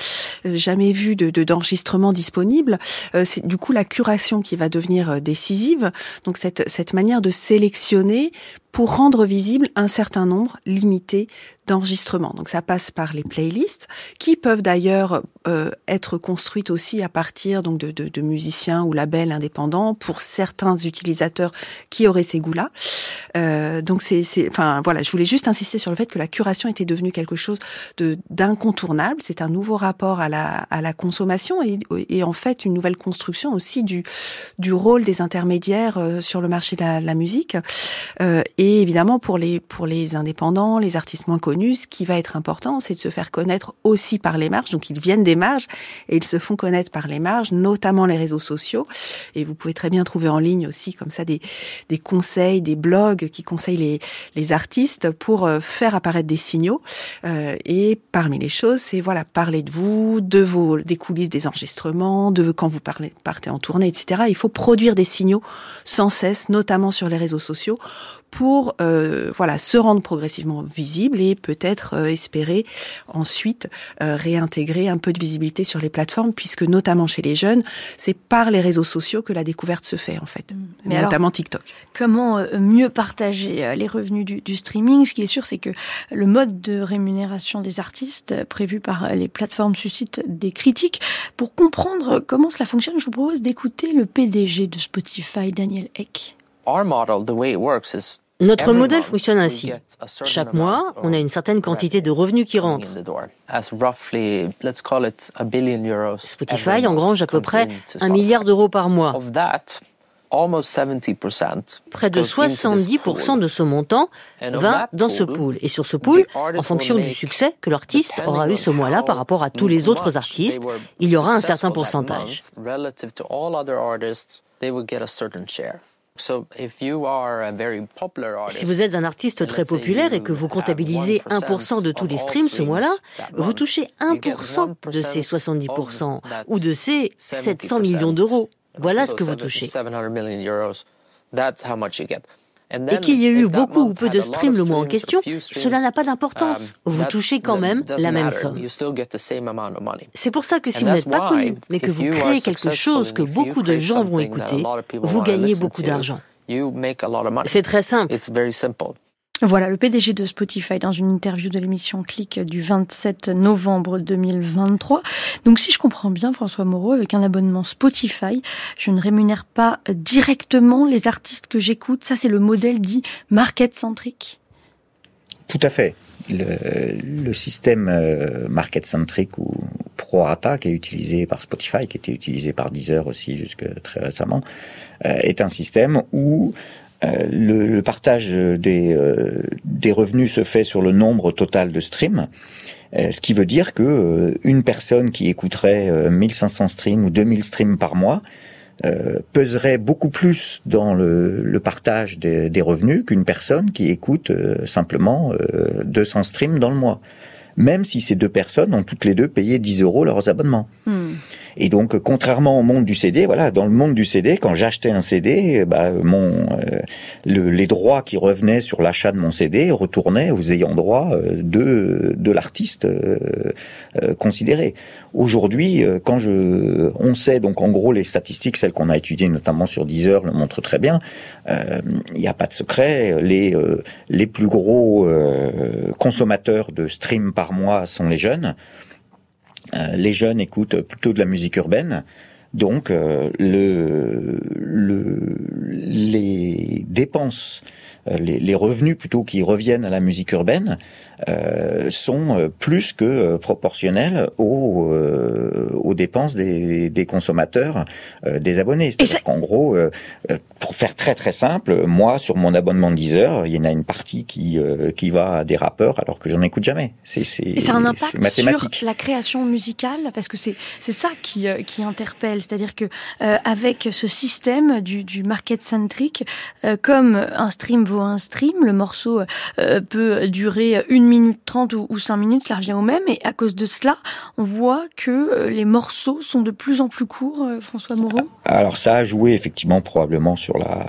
jamais vue de d'enregistrements disponibles. Euh, c'est du coup la curation qui va devenir décisive. Donc cette cette manière de sélectionner pour rendre visible un certain nombre limité d'enregistrements. Donc ça passe par les playlists qui peuvent d'ailleurs euh, être construites aussi à partir donc de, de, de, musiciens ou labels indépendants pour certains utilisateurs qui auraient ces goûts-là. Euh, donc c'est, enfin voilà, je voulais juste insister sur le fait que la curation était devenue quelque chose de d'incontournable. C'est un nouveau rapport à la à la consommation et, et en fait une nouvelle construction aussi du du rôle des intermédiaires euh, sur le marché de la, la musique. Euh, évidemment, pour les, pour les indépendants, les artistes moins connus, ce qui va être important, c'est de se faire connaître aussi par les marges. Donc, ils viennent des marges et ils se font connaître par les marges, notamment les réseaux sociaux. Et vous pouvez très bien trouver en ligne aussi, comme ça, des, des conseils, des blogs qui conseillent les, les artistes pour euh, faire apparaître des signaux. Euh, et parmi les choses, c'est voilà, parler de vous, de vos, des coulisses des enregistrements, de quand vous parlez, partez en tournée, etc. Il faut produire des signaux sans cesse, notamment sur les réseaux sociaux, pour euh, voilà se rendre progressivement visible et peut-être euh, espérer ensuite euh, réintégrer un peu de visibilité sur les plateformes puisque notamment chez les jeunes c'est par les réseaux sociaux que la découverte se fait en fait mmh. notamment TikTok. Comment mieux partager les revenus du, du, streaming? Ce qui est sûr c'est que le mode de rémunération des artistes prévu par les plateformes suscite des critiques. Pour comprendre comment cela fonctionne, je vous propose d'écouter le PDG de Spotify, Daniel Eck. Our model, the way it works is notre modèle fonctionne ainsi. Chaque mois, on a une certaine quantité de revenus qui rentrent. Spotify engrange à peu près un milliard d'euros par mois. Près de 70% de ce montant va dans ce pool. Et sur ce pool, en fonction du succès que l'artiste aura eu ce mois-là par rapport à tous les autres artistes, il y aura un certain pourcentage. Si vous êtes un artiste très populaire et que vous comptabilisez 1% de tous les streams ce mois-là, vous touchez 1% de ces 70% ou de ces 700 millions d'euros. Voilà ce que vous touchez. Et qu'il y ait eu beaucoup ou peu de streams le mois en question, cela n'a pas d'importance. Um, vous touchez quand même la même somme. C'est pour ça que si vous n'êtes pas connu, mais que vous créez quelque chose que beaucoup de gens vont écouter, vous gagnez beaucoup d'argent. C'est très simple. Voilà, le PDG de Spotify dans une interview de l'émission Click du 27 novembre 2023. Donc si je comprends bien, François Moreau, avec un abonnement Spotify, je ne rémunère pas directement les artistes que j'écoute. Ça, c'est le modèle dit market-centric. Tout à fait. Le, système euh, market-centric ou pro-rata qui est utilisé par Spotify, qui était utilisé par Deezer aussi jusque très récemment, euh, est un système où euh, le, partage des, euh, des revenus se fait sur le nombre total de streams. Euh, ce qui veut dire que une personne qui écouterait 1500 streams ou 2000 streams par mois peserait beaucoup plus dans le, partage des, des revenus qu'une personne qui écoute simplement 200 streams dans le mois. Même si ces deux personnes ont toutes les deux payé 10 euros leurs abonnements. Hmm. Et donc, contrairement au monde du CD, voilà, dans le monde du CD, quand j'achetais un CD, bah, mon, euh, les droits qui revenaient sur l'achat de mon CD retournaient aux ayants droit euh, de, de l'artiste euh, considéré. Aujourd'hui, quand je, on sait donc en gros les statistiques, celles qu'on a étudiées notamment sur Deezer, le montrent très bien. Il n'y a pas de secret. Les les plus gros consommateurs de stream par mois sont les jeunes. Euh, les jeunes écoutent plutôt de la musique urbaine. Donc, euh, le, le, les dépenses les, les, revenus plutôt qui reviennent à la musique urbaine euh, sont euh, plus que euh, proportionnels aux, aux dépenses des, des consommateurs, des abonnés. C'est-à-dire qu'en gros, pour faire très très simple, moi sur mon abonnement de Deezer, il y en a une partie qui qui va à des rappeurs alors que j'en écoute jamais. C'est c'est et ça a un impact sur la création musicale? Parce que c'est c'est ça qui qui interpelle, c'est-à-dire que avec ce système du du market centric, comme un stream vaut un stream, le morceau peut durer une minute 30 ou 5 minutes, ça revient au même. Et à cause de cela, on voit que euh, les morceaux sont de plus en plus courts, euh, François Moreau Alors ça a joué effectivement probablement sur la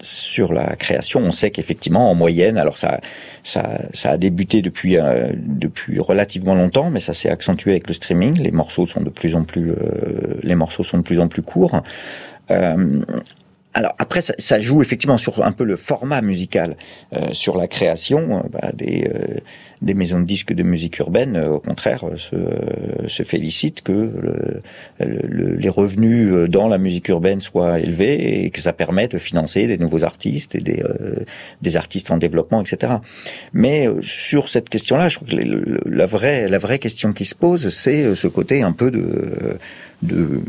sur la création. On sait qu'effectivement, en moyenne, alors ça, ça, ça a débuté depuis euh, depuis relativement longtemps, mais ça s'est accentué avec le streaming. Les morceaux sont de plus en plus les morceaux sont de plus en plus courts. Alors après, ça, ça, joue effectivement sur un peu le format musical, euh, sur la création euh, bah, des, euh, des maisons de disques de musique urbaine. au contraire, se, se félicitent que le, le, les revenus dans la musique urbaine soient élevés et que ça permet de financer des nouveaux artistes et des, des artistes en développement, etc. Mais sur cette question-là, je trouve que la vraie la vraie question qui se pose, c'est ce côté un peu de de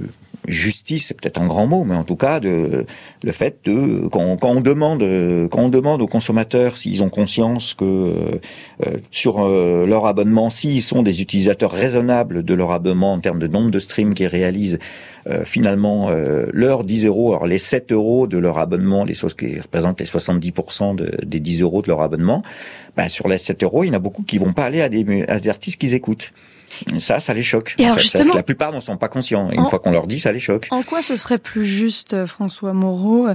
justice, c'est peut-être un grand mot, mais en tout cas de le fait de quand, quand on demande quand on demande aux consommateurs s'ils ont conscience que euh, sur euh, leur abonnement, s'ils sont des utilisateurs raisonnables de leur abonnement en termes de nombre de streams qu'ils réalisent, euh, finalement leurs 10 euros, alors les 7 euros de leur abonnement, les choses qui représentent les 70% des 10 euros de leur abonnement, ben, sur les 7 euros, il y en a beaucoup qui vont pas aller à des, à des artistes qu'ils écoutent. Ça, ça les choque. Et alors justement, la plupart n'en sont pas conscients. Et une fois qu'on leur dit, ça les choque. En quoi ce serait plus juste, euh, François Moreau,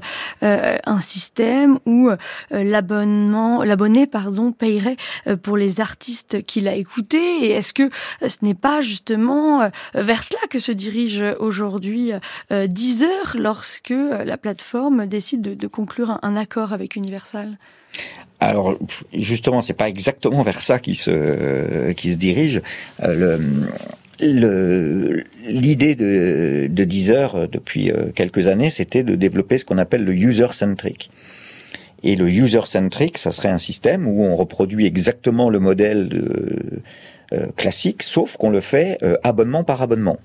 euh, un système où euh, l'abonnement, l'abonné, pardon, payerait pour les artistes qu'il a écoutés? Et est-ce que ce n'est pas justement vers cela que se dirige aujourd'hui Deezer lorsque la plateforme décide de, de conclure un accord avec Universal? Alors justement, c'est pas exactement vers ça qui se qui se dirige. Euh, le, l'idée de, de Deezer euh, depuis euh, quelques années, c'était de développer ce qu'on appelle le user-centric. Et le user-centric, ça serait un système où on reproduit exactement le modèle de, classique, sauf qu'on le fait abonnement par abonnement.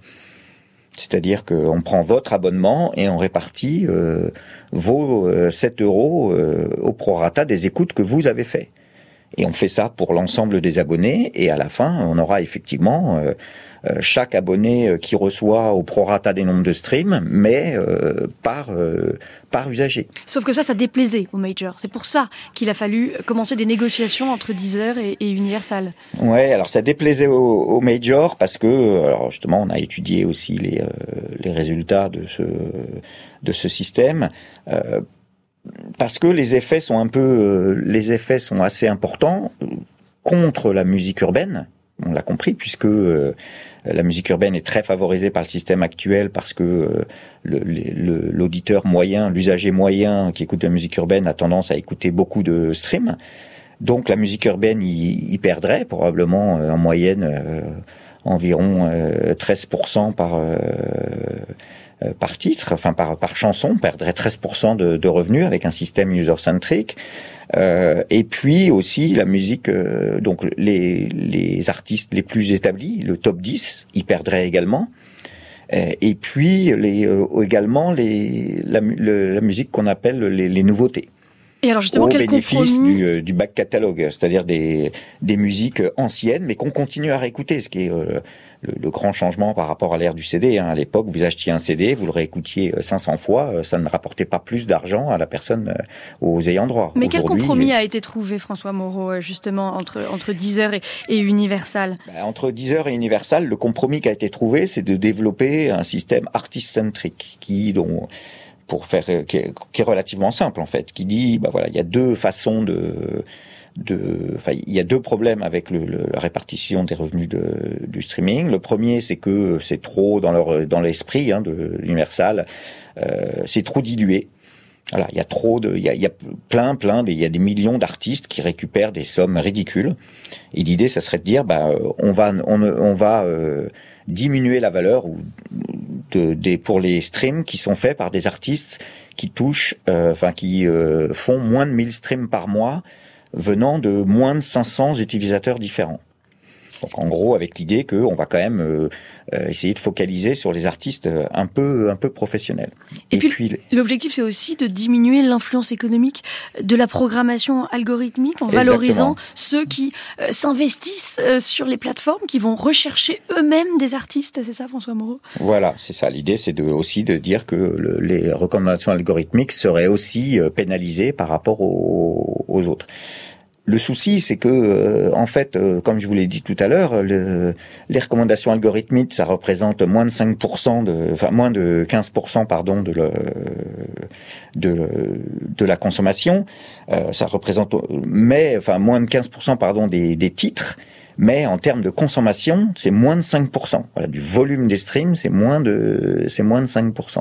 C'est-à-dire qu'on prend votre abonnement et on répartit euh, vos 7 euh, euros euh, au prorata des écoutes que vous avez fait. Et on fait ça pour l'ensemble des abonnés et à la fin, on aura effectivement euh, chaque abonné euh, qui reçoit au prorata des nombres de streams, mais euh, par par usager. Sauf que ça, ça déplaisait aux majors. C'est pour ça qu'il a fallu commencer des négociations entre Deezer et, et Universal. Ouais, alors ça déplaisait aux, aux majors parce que, alors justement, on a étudié aussi les les résultats de ce de ce système. Euh, parce que les effets sont un peu, les effets sont assez importants contre la musique urbaine. On l'a compris puisque la musique urbaine est très favorisée par le système actuel parce que euh, l'auditeur moyen, l'usager moyen qui écoute de la musique urbaine a tendance à écouter beaucoup de streams. Donc la musique urbaine y, perdrait probablement euh, en moyenne euh, environ 13% par titre, enfin par chanson, perdrait 13% de, de revenus avec un système user-centric. Euh, et puis aussi la musique, euh, donc les, les artistes les plus établis, le top 10, ils perdraient également. Euh, et puis les, également les, la, la musique qu'on appelle les, les nouveautés. Et alors justement, au quel bénéfice du, du, back catalogue, c'est-à-dire des, des musiques anciennes, mais qu'on continue à réécouter, ce qui est le, grand changement par rapport à l'ère du CD. Hein. À l'époque, vous achetiez un CD, vous le réécoutiez 500 euh, fois, euh, ça ne rapportait pas plus d'argent à la personne euh, aux ayants droit. Mais quel compromis a été trouvé, François Moreau, justement, entre, entre Deezer et, et Universal? Ben, Entre Deezer et Universal, le compromis qui a été trouvé, c'est de développer un système artist-centric qui, dont faire qui est, relativement simple en fait, qui dit bah voilà il y a deux façons de de, enfin, il y a deux problèmes avec la répartition des revenus de, du streaming. Le premier, c'est que c'est trop dans leur dans l'esprit hein, de l'Universal, euh, c'est trop dilué. Voilà, il y a trop de, il y a, il y a plein, plein, il y a des millions d'artistes qui récupèrent des sommes ridicules. Et l'idée, ça serait de dire, bah, on va, on, va euh, diminuer la valeur de, des pour les streams qui sont faits par des artistes qui touchent, enfin qui font moins de 1000 streams par mois venant de moins de 500 utilisateurs différents. Donc en gros, avec l'idée qu'on va quand même euh, euh, essayer de focaliser sur les artistes euh, un peu un peu professionnels. Et, puis, l'objectif, c'est aussi de diminuer l'influence économique de la programmation algorithmique en valorisant ceux qui s'investissent sur les plateformes, qui vont rechercher eux-mêmes des artistes. C'est ça, François Moreau? Voilà, c'est ça. L'idée, c'est de, aussi de dire que les recommandations algorithmiques seraient aussi pénalisées par rapport aux autres. Le souci, c'est que, euh, en fait, euh, comme je vous l'ai dit tout à l'heure, le, les recommandations algorithmiques, ça représente moins de 5%, de, enfin moins de 15%, pardon, de, le, de, de la consommation. Euh, ça représente, mais, enfin, moins de 15%, pardon, des, des titres. Mais en termes de consommation, c'est moins de 5%. Voilà, du volume des streams, c'est moins de, c'est moins de 5%.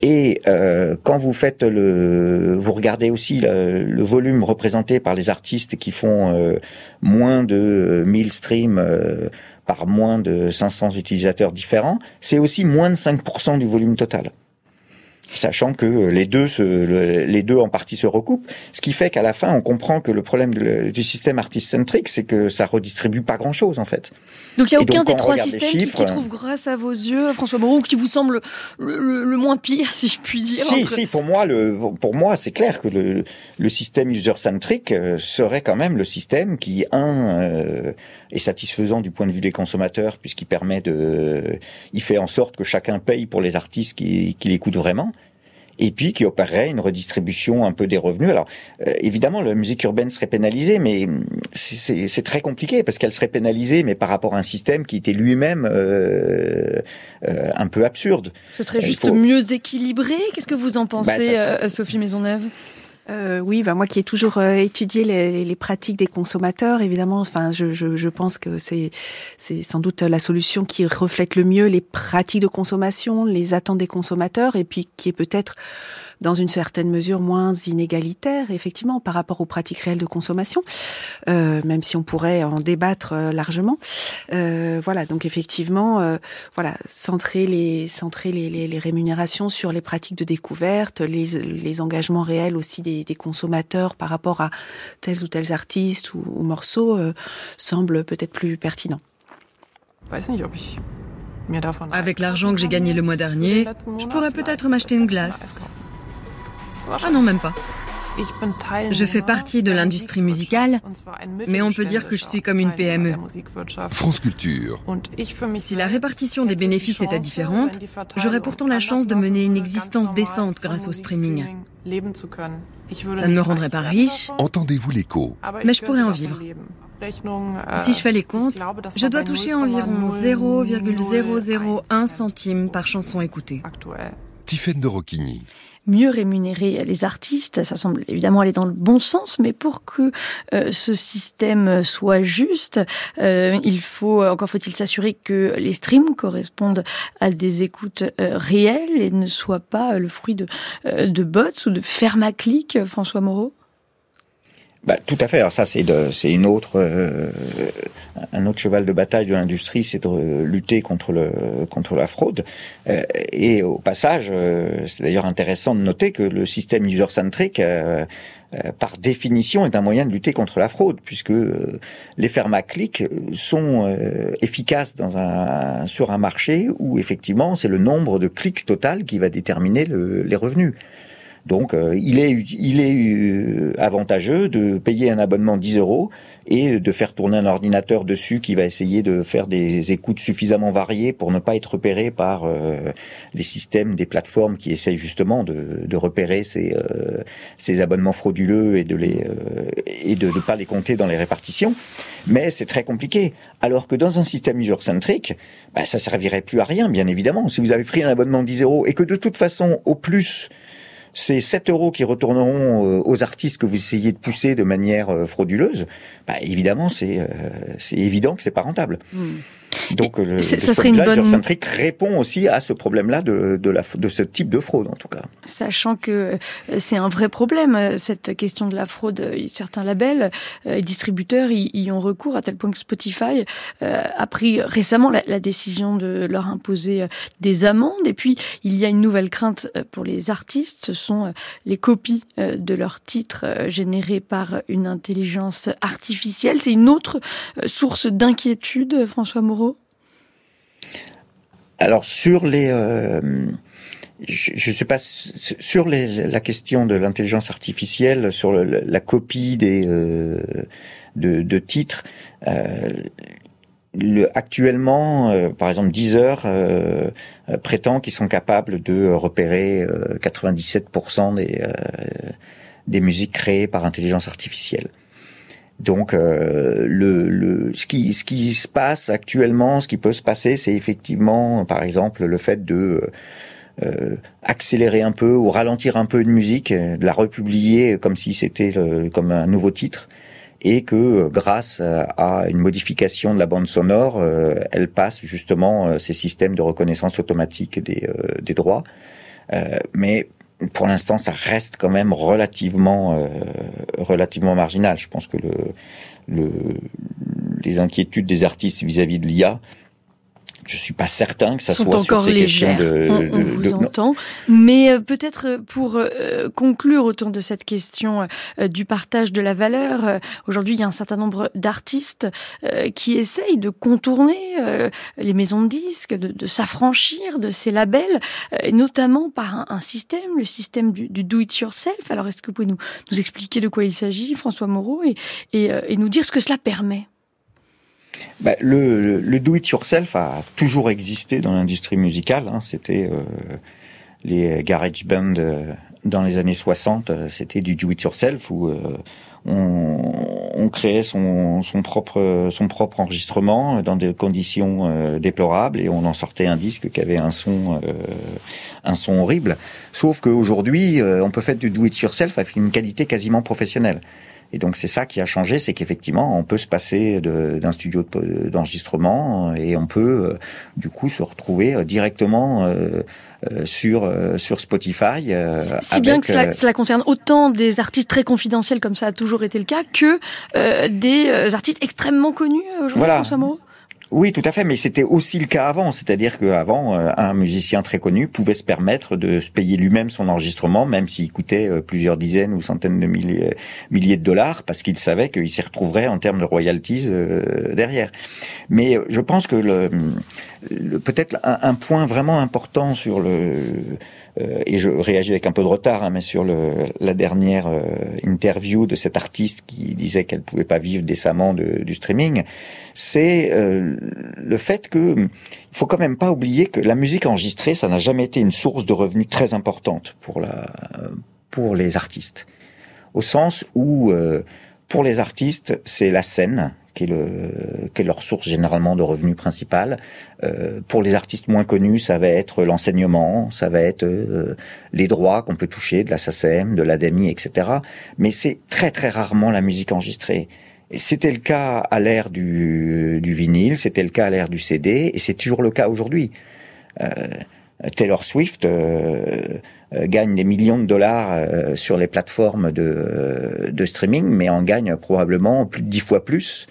Et euh, quand vous faites le, vous regardez aussi le, volume représenté par les artistes qui font euh, moins de 1000 streams euh, par moins de 500 utilisateurs différents, c'est aussi moins de 5% du volume total sachant que les deux se, les deux en partie se recoupent, ce qui fait qu'à la fin on comprend que le problème du système artist-centric, c'est que ça redistribue pas grand-chose en fait. Donc il n'y a aucun des trois systèmes qui, qui, trouve grâce à vos yeux, François Moreau, qui vous semble le, moins pire, si je puis dire. Si, si, pour moi, le, pour moi, c'est clair que le, le système user-centric euh, serait quand même le système qui, un, euh, est satisfaisant du point de vue des consommateurs, puisqu'il permet de, il fait en sorte que chacun paye pour les artistes qui, qui l'écoutent vraiment et puis qui opérerait une redistribution un peu des revenus. Alors euh, évidemment, la musique urbaine serait pénalisée, mais c'est très compliqué parce qu'elle serait pénalisée, mais par rapport à un système qui était lui-même euh, euh, un peu absurde. Ce serait juste mieux équilibré? Qu'est-ce que vous en bah, pensez, Sophie Maisonneuve? Euh, oui, bah moi qui ai toujours euh, étudié les, pratiques des consommateurs, évidemment, enfin, je, je, je pense que c'est c'est sans doute la solution qui reflète le mieux les pratiques de consommation, les attentes des consommateurs, et puis qui est peut-être dans une certaine mesure moins inégalitaire, effectivement, par rapport aux pratiques réelles de consommation, euh, même si on pourrait en débattre euh, largement. Euh, voilà, donc effectivement, euh, voilà, centrer les centrer les, les, les, rémunérations sur les pratiques de découverte, les, les engagements réels aussi des, des, consommateurs par rapport à tels ou tels artistes ou, ou morceaux euh, semble peut-être plus pertinent. Avec l'argent que j'ai gagné le mois dernier, je pourrais peut-être m'acheter une glace. Ah non, même pas. Je fais partie de l'industrie musicale, mais on peut dire que je suis comme une PME. France Culture. Si la répartition des bénéfices était différente, j'aurais pourtant la chance de mener une existence décente grâce au streaming. Ça ne me rendrait pas riche. Entendez-vous l'écho Mais je pourrais en vivre. Si je fais les comptes, je dois toucher environ 0,001 centime par chanson écoutée. Tiffaine de Rocchigny mieux rémunérer les artistes. Ça semble évidemment aller dans le bon sens, mais pour que euh, ce système soit juste, euh, il faut encore faut-il s'assurer que les streams correspondent à des écoutes euh, réelles et ne soient pas le fruit de, de bots ou de fermaclic, François Moreau. Bah, tout à fait. Alors ça, c'est c'est une autre, euh, un autre cheval de bataille de l'industrie, c'est de lutter contre le contre la fraude. Euh, et au passage, euh, c'est d'ailleurs intéressant de noter que le système user-centric, par définition, est un moyen de lutter contre la fraude, puisque les fermes à clics sont efficaces dans un sur un marché où effectivement c'est le nombre de clics total qui va déterminer le, les revenus. Donc, euh, il est, il est euh, avantageux de payer un abonnement 10 euros et de faire tourner un ordinateur dessus qui va essayer de faire des écoutes suffisamment variées pour ne pas être repéré par euh, les systèmes des plateformes qui essayent justement de, de repérer ces, ces, abonnements frauduleux et de et de ne pas les compter dans les répartitions. Mais c'est très compliqué. Alors que dans un système user-centric, bah, ça servirait plus à rien, bien évidemment. Si vous avez pris un abonnement 10 euros et que de toute façon, au plus, ces 7 euros qui retourneront euh, aux artistes que vous essayez de pousser de manière euh, frauduleuse, bah, évidemment, c'est euh, c'est évident que c'est pas rentable. Hmm. Donc le, ça serait une bonne... centrique répond aussi à ce problème-là de, de, la, de ce type de fraude en tout cas. Sachant que c'est un vrai problème cette question de la fraude. Certains labels et distributeurs y, y, ont recours à tel point que Spotify a pris récemment la, la décision de leur imposer des amendes. Et puis il y a une nouvelle crainte pour les artistes, ce sont les copies de leurs titres générés par une intelligence artificielle. C'est une autre source d'inquiétude, François Moreau Alors sur les... Euh, je sais pas sur les, la question de l'intelligence artificielle, sur le, la copie des euh, de, titres. Euh, le, actuellement, par exemple, Deezer euh, prétend qu'ils sont capables de repérer 97% des des musiques créées par intelligence artificielle. Donc euh, le, le, ce, qui, ce qui se passe actuellement, ce qui peut se passer, c'est effectivement, par exemple, le fait de euh, accélérer un peu ou ralentir un peu une musique, de la republier comme si c'était comme un nouveau titre, et que grâce à une modification de la bande sonore, euh, elle passe justement ces systèmes de reconnaissance automatique des, des droits. mais pour l'instant, ça reste quand même relativement, euh, relativement marginal. Je pense que le, le, les inquiétudes des artistes vis-à-vis de l'IA je suis pas certain que ça soit sur ces questions de. On, on vous entend, mais euh, peut-être pour euh, conclure autour de cette question euh, du partage de la valeur. Aujourd'hui, il y a un certain nombre d'artistes qui essayent de contourner les maisons de disques, de, de s'affranchir de ces labels, et notamment par un, un, système, le système du, du do-it-yourself. Alors, est-ce que vous pouvez nous, nous expliquer de quoi il s'agit, François Moreau, et, et, et nous dire ce que cela permet? Bah, le, le do-it-yourself a toujours existé dans l'industrie musicale. Hein. C'était euh, les garage bands euh, dans les années 60, euh, c'était du do-it-yourself où on, on, créait son, son, propre, son propre enregistrement dans des conditions déplorables et on en sortait un disque qui avait un son, un son horrible. Sauf qu'aujourd'hui, on peut faire du do-it-yourself avec une qualité quasiment professionnelle. Et donc c'est ça qui a changé, c'est qu'effectivement on peut se passer d'un studio d'enregistrement et on peut euh, du coup se retrouver euh, directement euh, sur sur Spotify. si bien que cela, cela, concerne autant des artistes très confidentiels comme ça a toujours été le cas que des artistes extrêmement connus aujourd'hui. Voilà. Oui, tout à fait, mais c'était aussi le cas avant, c'est-à-dire qu'avant, euh, un musicien très connu pouvait se permettre de se payer lui-même son enregistrement, même s'il coûtait euh, plusieurs dizaines ou centaines de milliers, milliers de dollars, parce qu'il savait qu'il s'y retrouverait en termes de royalties euh, derrière. Mais je pense que le, peut-être un, point vraiment important sur le euh, et je réagis avec un peu de retard, hein, mais sur la dernière euh, interview de cet artiste qui disait qu'elle pouvait pas vivre décemment du streaming, c'est euh, le fait que il faut quand même pas oublier que la musique enregistrée, ça n'a jamais été une source de revenus très importante pour les artistes, au sens où pour les artistes, c'est la scène qui est, le, qui leur source généralement de revenus principale. Euh, pour les artistes moins connus, ça va être l'enseignement, ça va être euh, les droits qu'on peut toucher de la SACEM, de l'ADEMI, etc. Mais c'est très très rarement la musique enregistrée. C'était le cas à l'ère du, du vinyle, c'était le cas à l'ère du CD, et c'est toujours le cas aujourd'hui. Euh, Taylor Swift euh, gagne des millions de dollars sur les plateformes de, de streaming, mais en gagne probablement plus de dix fois plus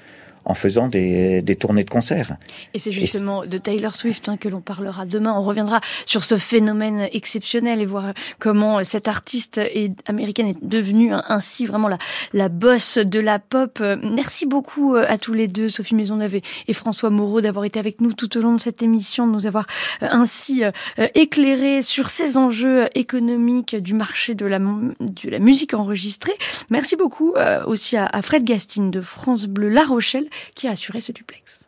en faisant des, des tournées de concerts. Et c'est justement de Taylor Swift hein, que l'on parlera demain. On reviendra sur ce phénomène exceptionnel et voir comment cette artiste américaine est devenue ainsi vraiment la, la bosse de la pop. Merci beaucoup euh, à tous les deux, Sophie Maisonneuve et François Moreau, d'avoir été avec nous tout au long de cette émission, de nous avoir euh, ainsi euh, éclairé sur ces enjeux économiques du marché de la, de la musique enregistrée. Merci beaucoup aussi à, à Fred Gastine de France Bleu La Rochelle qui a assuré ce duplex.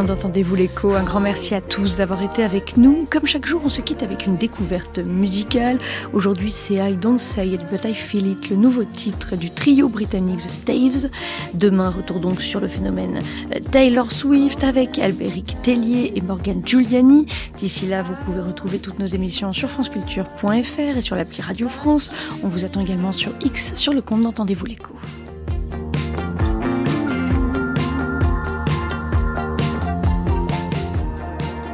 Fin d'Entendez-vous l'écho. Un grand merci à tous d'avoir été avec nous. Comme chaque jour, on se quitte avec une découverte musicale. Aujourd'hui, c'est I Don't Say It But I Feel It, le nouveau titre du trio britannique The Staves. Demain, retour donc sur le phénomène euh, Taylor Swift avec Albéric Tellier et Morgan Giuliani. D'ici là, vous pouvez retrouver toutes nos émissions sur franceculture.fr et sur l'appli Radio France. On vous attend également sur X sur le compte d'Entendez-vous l'écho.